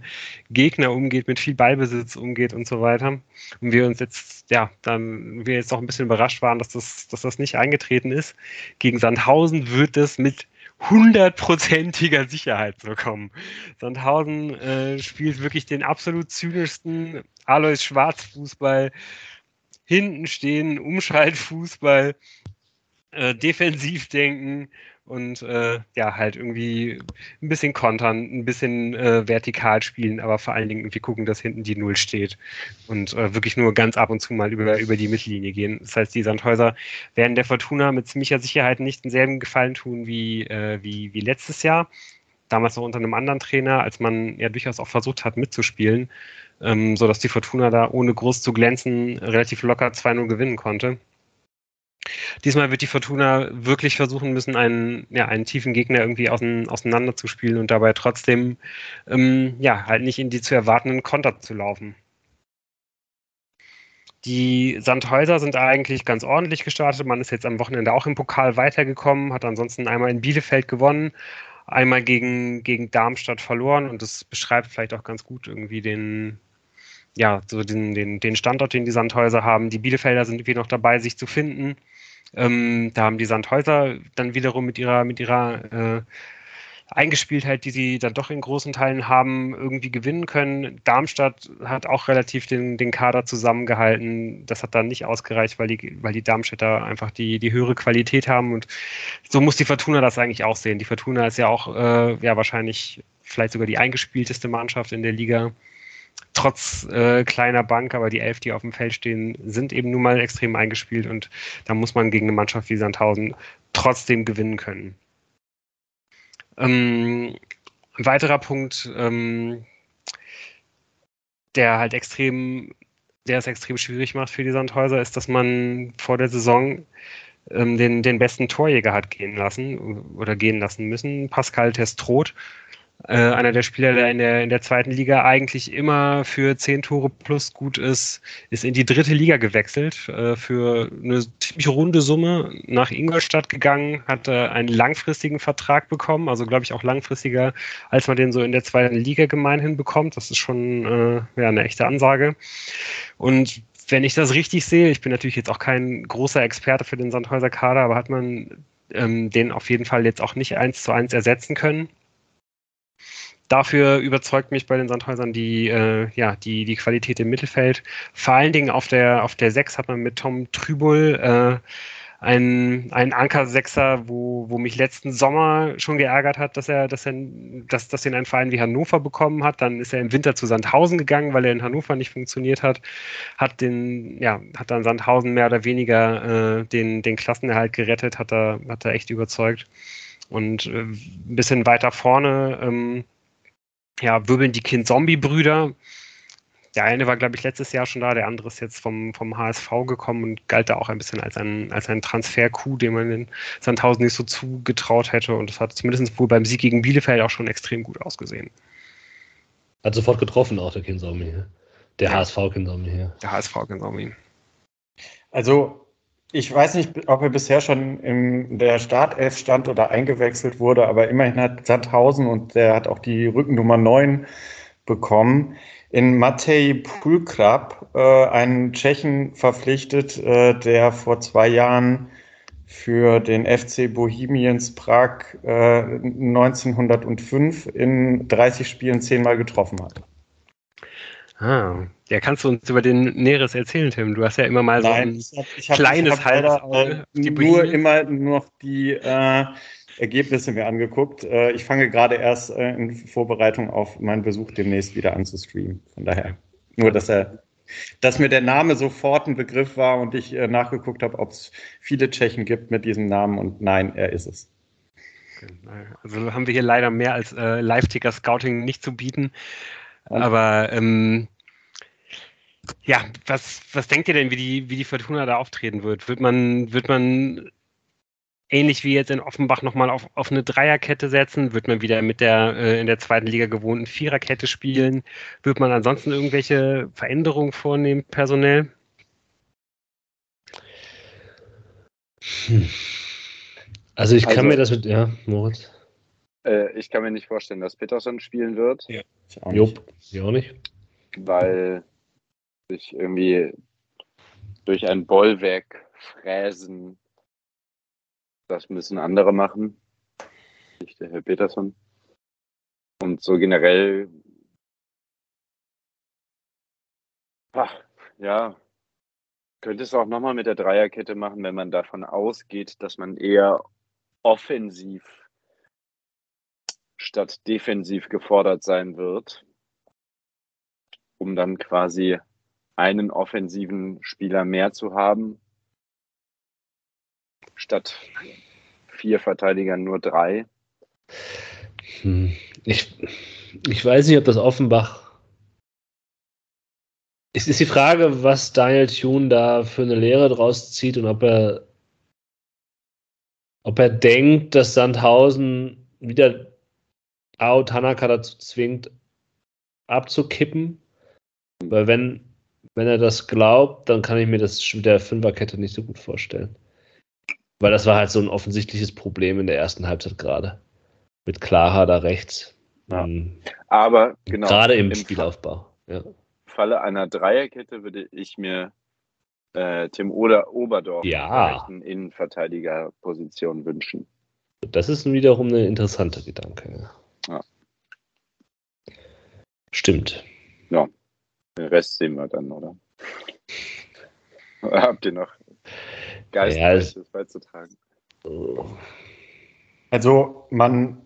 Gegner umgeht, mit viel Ballbesitz umgeht und so weiter, und wir uns jetzt, ja, dann wir jetzt auch ein bisschen überrascht waren, dass das, dass das nicht eingetreten ist, gegen Sandhausen wird es mit hundertprozentiger Sicherheit so kommen. Sandhausen äh, spielt wirklich den absolut zynischsten Alois Schwarzfußball, hinten stehen, Umschaltfußball, äh, defensiv denken und äh, ja, halt irgendwie ein bisschen kontern, ein bisschen äh, vertikal spielen, aber vor allen Dingen irgendwie gucken, dass hinten die Null steht und äh, wirklich nur ganz ab und zu mal über, über die Mittellinie gehen. Das heißt, die Sandhäuser werden der Fortuna mit ziemlicher Sicherheit nicht denselben Gefallen tun wie, äh, wie, wie letztes Jahr. Damals noch unter einem anderen Trainer, als man ja durchaus auch versucht hat mitzuspielen, ähm, sodass die Fortuna da ohne groß zu glänzen relativ locker 2-0 gewinnen konnte. Diesmal wird die Fortuna wirklich versuchen müssen, einen, ja, einen tiefen Gegner irgendwie ausein, auseinanderzuspielen und dabei trotzdem ähm, ja, halt nicht in die zu erwartenden Konter zu laufen. Die Sandhäuser sind eigentlich ganz ordentlich gestartet. Man ist jetzt am Wochenende auch im Pokal weitergekommen, hat ansonsten einmal in Bielefeld gewonnen, einmal gegen, gegen Darmstadt verloren und das beschreibt vielleicht auch ganz gut irgendwie den, ja, so den, den, den Standort, den die Sandhäuser haben. Die Bielefelder sind irgendwie noch dabei, sich zu finden. Ähm, da haben die Sandhäuser dann wiederum mit ihrer, mit ihrer äh, Eingespieltheit, die sie dann doch in großen Teilen haben, irgendwie gewinnen können. Darmstadt hat auch relativ den, den Kader zusammengehalten. Das hat dann nicht ausgereicht, weil die, weil die Darmstädter einfach die, die höhere Qualität haben. Und so muss die Fortuna das eigentlich auch sehen. Die Fortuna ist ja auch äh, ja, wahrscheinlich vielleicht sogar die eingespielteste Mannschaft in der Liga trotz äh, kleiner Bank, aber die elf, die auf dem Feld stehen, sind eben nun mal extrem eingespielt und da muss man gegen eine Mannschaft wie Sandhausen trotzdem gewinnen können. Ähm, ein weiterer Punkt, ähm, der halt extrem der es extrem schwierig macht für die Sandhäuser, ist, dass man vor der Saison ähm, den, den besten Torjäger hat gehen lassen oder gehen lassen müssen, Pascal Testroth. Äh, einer der Spieler, der in, der in der zweiten Liga eigentlich immer für zehn Tore plus gut ist, ist in die dritte Liga gewechselt, äh, für eine ziemlich runde Summe nach Ingolstadt gegangen, hat äh, einen langfristigen Vertrag bekommen, also glaube ich auch langfristiger, als man den so in der zweiten Liga gemeinhin bekommt. Das ist schon äh, ja, eine echte Ansage. Und wenn ich das richtig sehe, ich bin natürlich jetzt auch kein großer Experte für den Sandhäuser Kader, aber hat man ähm, den auf jeden Fall jetzt auch nicht eins zu eins ersetzen können. Dafür überzeugt mich bei den Sandhäusern die, äh, ja, die, die Qualität im Mittelfeld. Vor allen Dingen auf der, auf der 6 hat man mit Tom Trübel äh, ein, ein Anker-Sechser, wo, wo mich letzten Sommer schon geärgert hat, dass er, dass er, dass, dass ihn ein Verein wie Hannover bekommen hat. Dann ist er im Winter zu Sandhausen gegangen, weil er in Hannover nicht funktioniert hat. Hat den, ja, hat dann Sandhausen mehr oder weniger äh, den, den Klassenerhalt gerettet, hat er, hat er echt überzeugt. Und äh, ein bisschen weiter vorne, ähm, ja, wirbeln die Kind-Zombie-Brüder der eine war, glaube ich, letztes Jahr schon da, der andere ist jetzt vom, vom HSV gekommen und galt da auch ein bisschen als ein, als ein Transfer-Coup, den man in Sandhausen nicht so zugetraut hätte. Und das hat zumindest wohl beim Sieg gegen Bielefeld auch schon extrem gut ausgesehen. Hat sofort getroffen, auch der Kinsomi. Der ja. HSV Kinsomi hier. Der HSV Kinsomi. Also, ich weiß nicht, ob er bisher schon in der Startelf stand oder eingewechselt wurde, aber immerhin hat Sandhausen und der hat auch die Rückennummer 9 bekommen in Matej Pulkrab, äh, einen Tschechen, verpflichtet, äh, der vor zwei Jahren für den FC Bohemians Prag äh, 1905 in 30 Spielen zehnmal getroffen hat. Ah, ja, kannst du uns über den Näheres erzählen, Tim? Du hast ja immer mal Nein, so ein ich hab, ich hab, kleines ich leider, äh, nur immer noch die äh, Ergebnisse mir angeguckt. Äh, ich fange gerade erst äh, in Vorbereitung auf meinen Besuch demnächst wieder an zu streamen. Von daher nur, dass er, dass mir der Name sofort ein Begriff war und ich äh, nachgeguckt habe, ob es viele Tschechen gibt mit diesem Namen und nein, er ist es. Also haben wir hier leider mehr als äh, Live-Ticker-Scouting nicht zu bieten. Aber ähm, ja, was, was denkt ihr denn, wie die, wie die Fortuna da auftreten wird? Wird man, wird man ähnlich wie jetzt in Offenbach nochmal auf, auf eine Dreierkette setzen? Wird man wieder mit der äh, in der zweiten Liga gewohnten Viererkette spielen? Wird man ansonsten irgendwelche Veränderungen vornehmen, personell? Hm. Also ich kann also, mir das mit, ja, Moritz. Äh, ich kann mir nicht vorstellen, dass Peterson spielen wird. Ja, ich auch nicht. ich auch nicht. Weil sich irgendwie durch ein Bollwerk fräsen das müssen andere machen. Nicht der Herr Peterson. Und so generell, ach, ja, könnte es auch nochmal mit der Dreierkette machen, wenn man davon ausgeht, dass man eher offensiv statt defensiv gefordert sein wird, um dann quasi einen offensiven Spieler mehr zu haben statt vier Verteidigern nur drei. Hm. Ich, ich weiß nicht, ob das Offenbach. Es ist die Frage, was Daniel Thune da für eine Lehre draus zieht und ob er, ob er denkt, dass Sandhausen wieder Ao Tanaka dazu zwingt, abzukippen. Weil wenn, wenn er das glaubt, dann kann ich mir das mit der Fünferkette nicht so gut vorstellen. Weil das war halt so ein offensichtliches Problem in der ersten Halbzeit gerade. Mit Klara da rechts. Ja. Ähm, Aber genau. Gerade im, im Spielaufbau. Ja. Falle einer Dreierkette würde ich mir äh, Tim Oder Oberdorf ja. in Innenverteidigerposition wünschen. Das ist wiederum eine interessante Gedanke. Ja. Stimmt. Ja. Den Rest sehen wir dann, oder? Habt ihr noch Geistreiches ja, beizutragen. Also man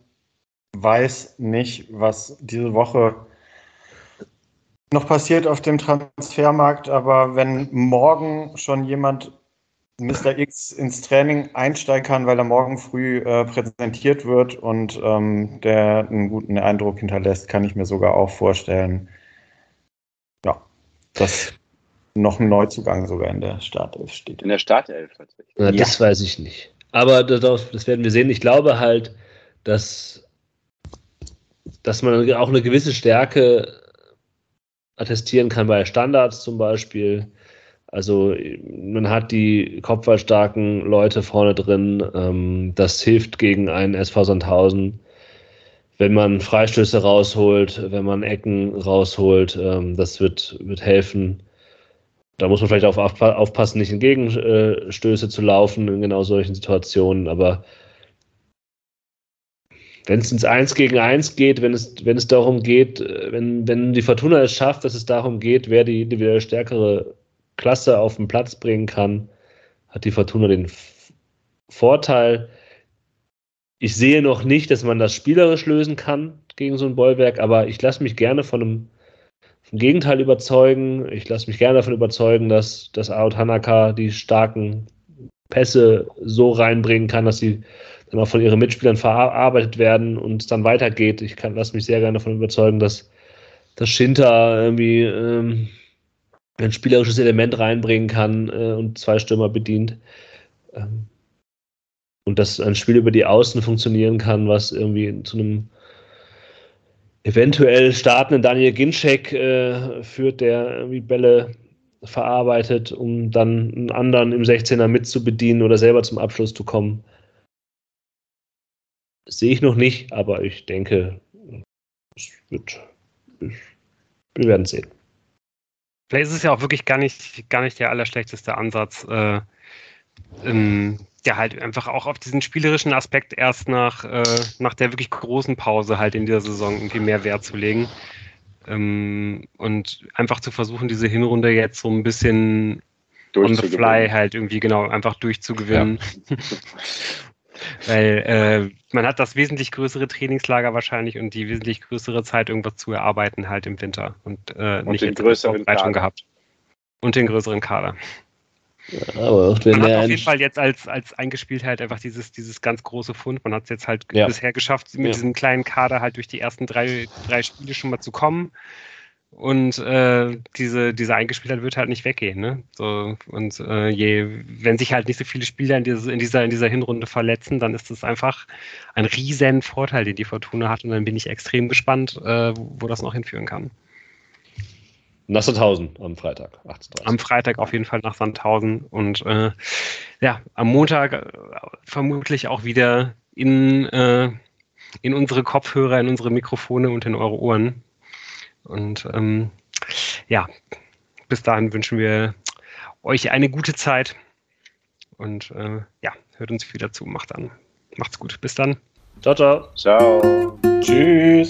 weiß nicht, was diese Woche noch passiert auf dem Transfermarkt, aber wenn morgen schon jemand Mr. X ins Training einsteigen kann, weil er morgen früh äh, präsentiert wird und ähm, der einen guten Eindruck hinterlässt, kann ich mir sogar auch vorstellen, dass noch ein Neuzugang sogar in der Startelf steht. In der Startelf tatsächlich. Na, ja. Das weiß ich nicht. Aber das, das, werden wir sehen. Ich glaube halt, dass, dass man auch eine gewisse Stärke attestieren kann bei Standards zum Beispiel. Also man hat die kopfballstarken Leute vorne drin. Ähm, das hilft gegen einen SV Sandhausen. Wenn man Freistöße rausholt, wenn man Ecken rausholt, ähm, das wird, wird helfen. Da muss man vielleicht auf, aufpassen, nicht in Gegenstöße zu laufen in genau solchen Situationen. Aber wenn es ins Eins gegen Eins geht, wenn es, wenn es darum geht, wenn, wenn die Fortuna es schafft, dass es darum geht, wer die individuell stärkere Klasse auf den Platz bringen kann, hat die Fortuna den Vorteil. Ich sehe noch nicht, dass man das spielerisch lösen kann gegen so ein Bollwerk, aber ich lasse mich gerne von einem vom Gegenteil überzeugen. Ich lasse mich gerne davon überzeugen, dass, dass Aot Hanaka die starken Pässe so reinbringen kann, dass sie dann auch von ihren Mitspielern verarbeitet werden und es dann weitergeht. Ich lasse mich sehr gerne davon überzeugen, dass, dass Shinta irgendwie ähm, ein spielerisches Element reinbringen kann äh, und zwei Stürmer bedient. Ähm, und dass ein Spiel über die Außen funktionieren kann, was irgendwie zu einem eventuell startenden Daniel Ginczek äh, führt, der irgendwie Bälle verarbeitet, um dann einen anderen im 16er mitzubedienen oder selber zum Abschluss zu kommen. sehe ich noch nicht, aber ich denke, es wird, wir werden sehen. Vielleicht ist es ja auch wirklich gar nicht, gar nicht der allerschlechteste Ansatz, äh, ähm, der halt einfach auch auf diesen spielerischen Aspekt erst nach, äh, nach der wirklich großen Pause halt in dieser Saison irgendwie mehr Wert zu legen. Ähm, und einfach zu versuchen, diese Hinrunde jetzt so ein bisschen on the fly halt irgendwie genau einfach durchzugewinnen. Ja. Weil äh, man hat das wesentlich größere Trainingslager wahrscheinlich und die wesentlich größere Zeit, irgendwas zu erarbeiten halt im Winter und, äh, und nicht den größeren Kader. gehabt. Und den größeren Kader. Ja, aber auch man hat auf jeden Fall jetzt als, als Eingespieltheit einfach dieses, dieses ganz große Fund. Man hat es jetzt halt ja. bisher geschafft, mit ja. diesem kleinen Kader halt durch die ersten drei, drei Spiele schon mal zu kommen. Und äh, diese, diese Eingespieltheit wird halt nicht weggehen. Ne? So, und äh, je, wenn sich halt nicht so viele Spieler in, diese, in, dieser, in dieser Hinrunde verletzen, dann ist das einfach ein riesen Vorteil, den die Fortuna hat. Und dann bin ich extrem gespannt, äh, wo das noch hinführen kann. Nach Sandhausen am Freitag, 18.30 Am Freitag auf jeden Fall nach Sandhausen und äh, ja, am Montag äh, vermutlich auch wieder in, äh, in unsere Kopfhörer, in unsere Mikrofone und in eure Ohren. Und ähm, ja, bis dahin wünschen wir euch eine gute Zeit und äh, ja, hört uns wieder zu. Macht dann. Macht's gut. Bis dann. Ciao, ciao. Ciao. Tschüss.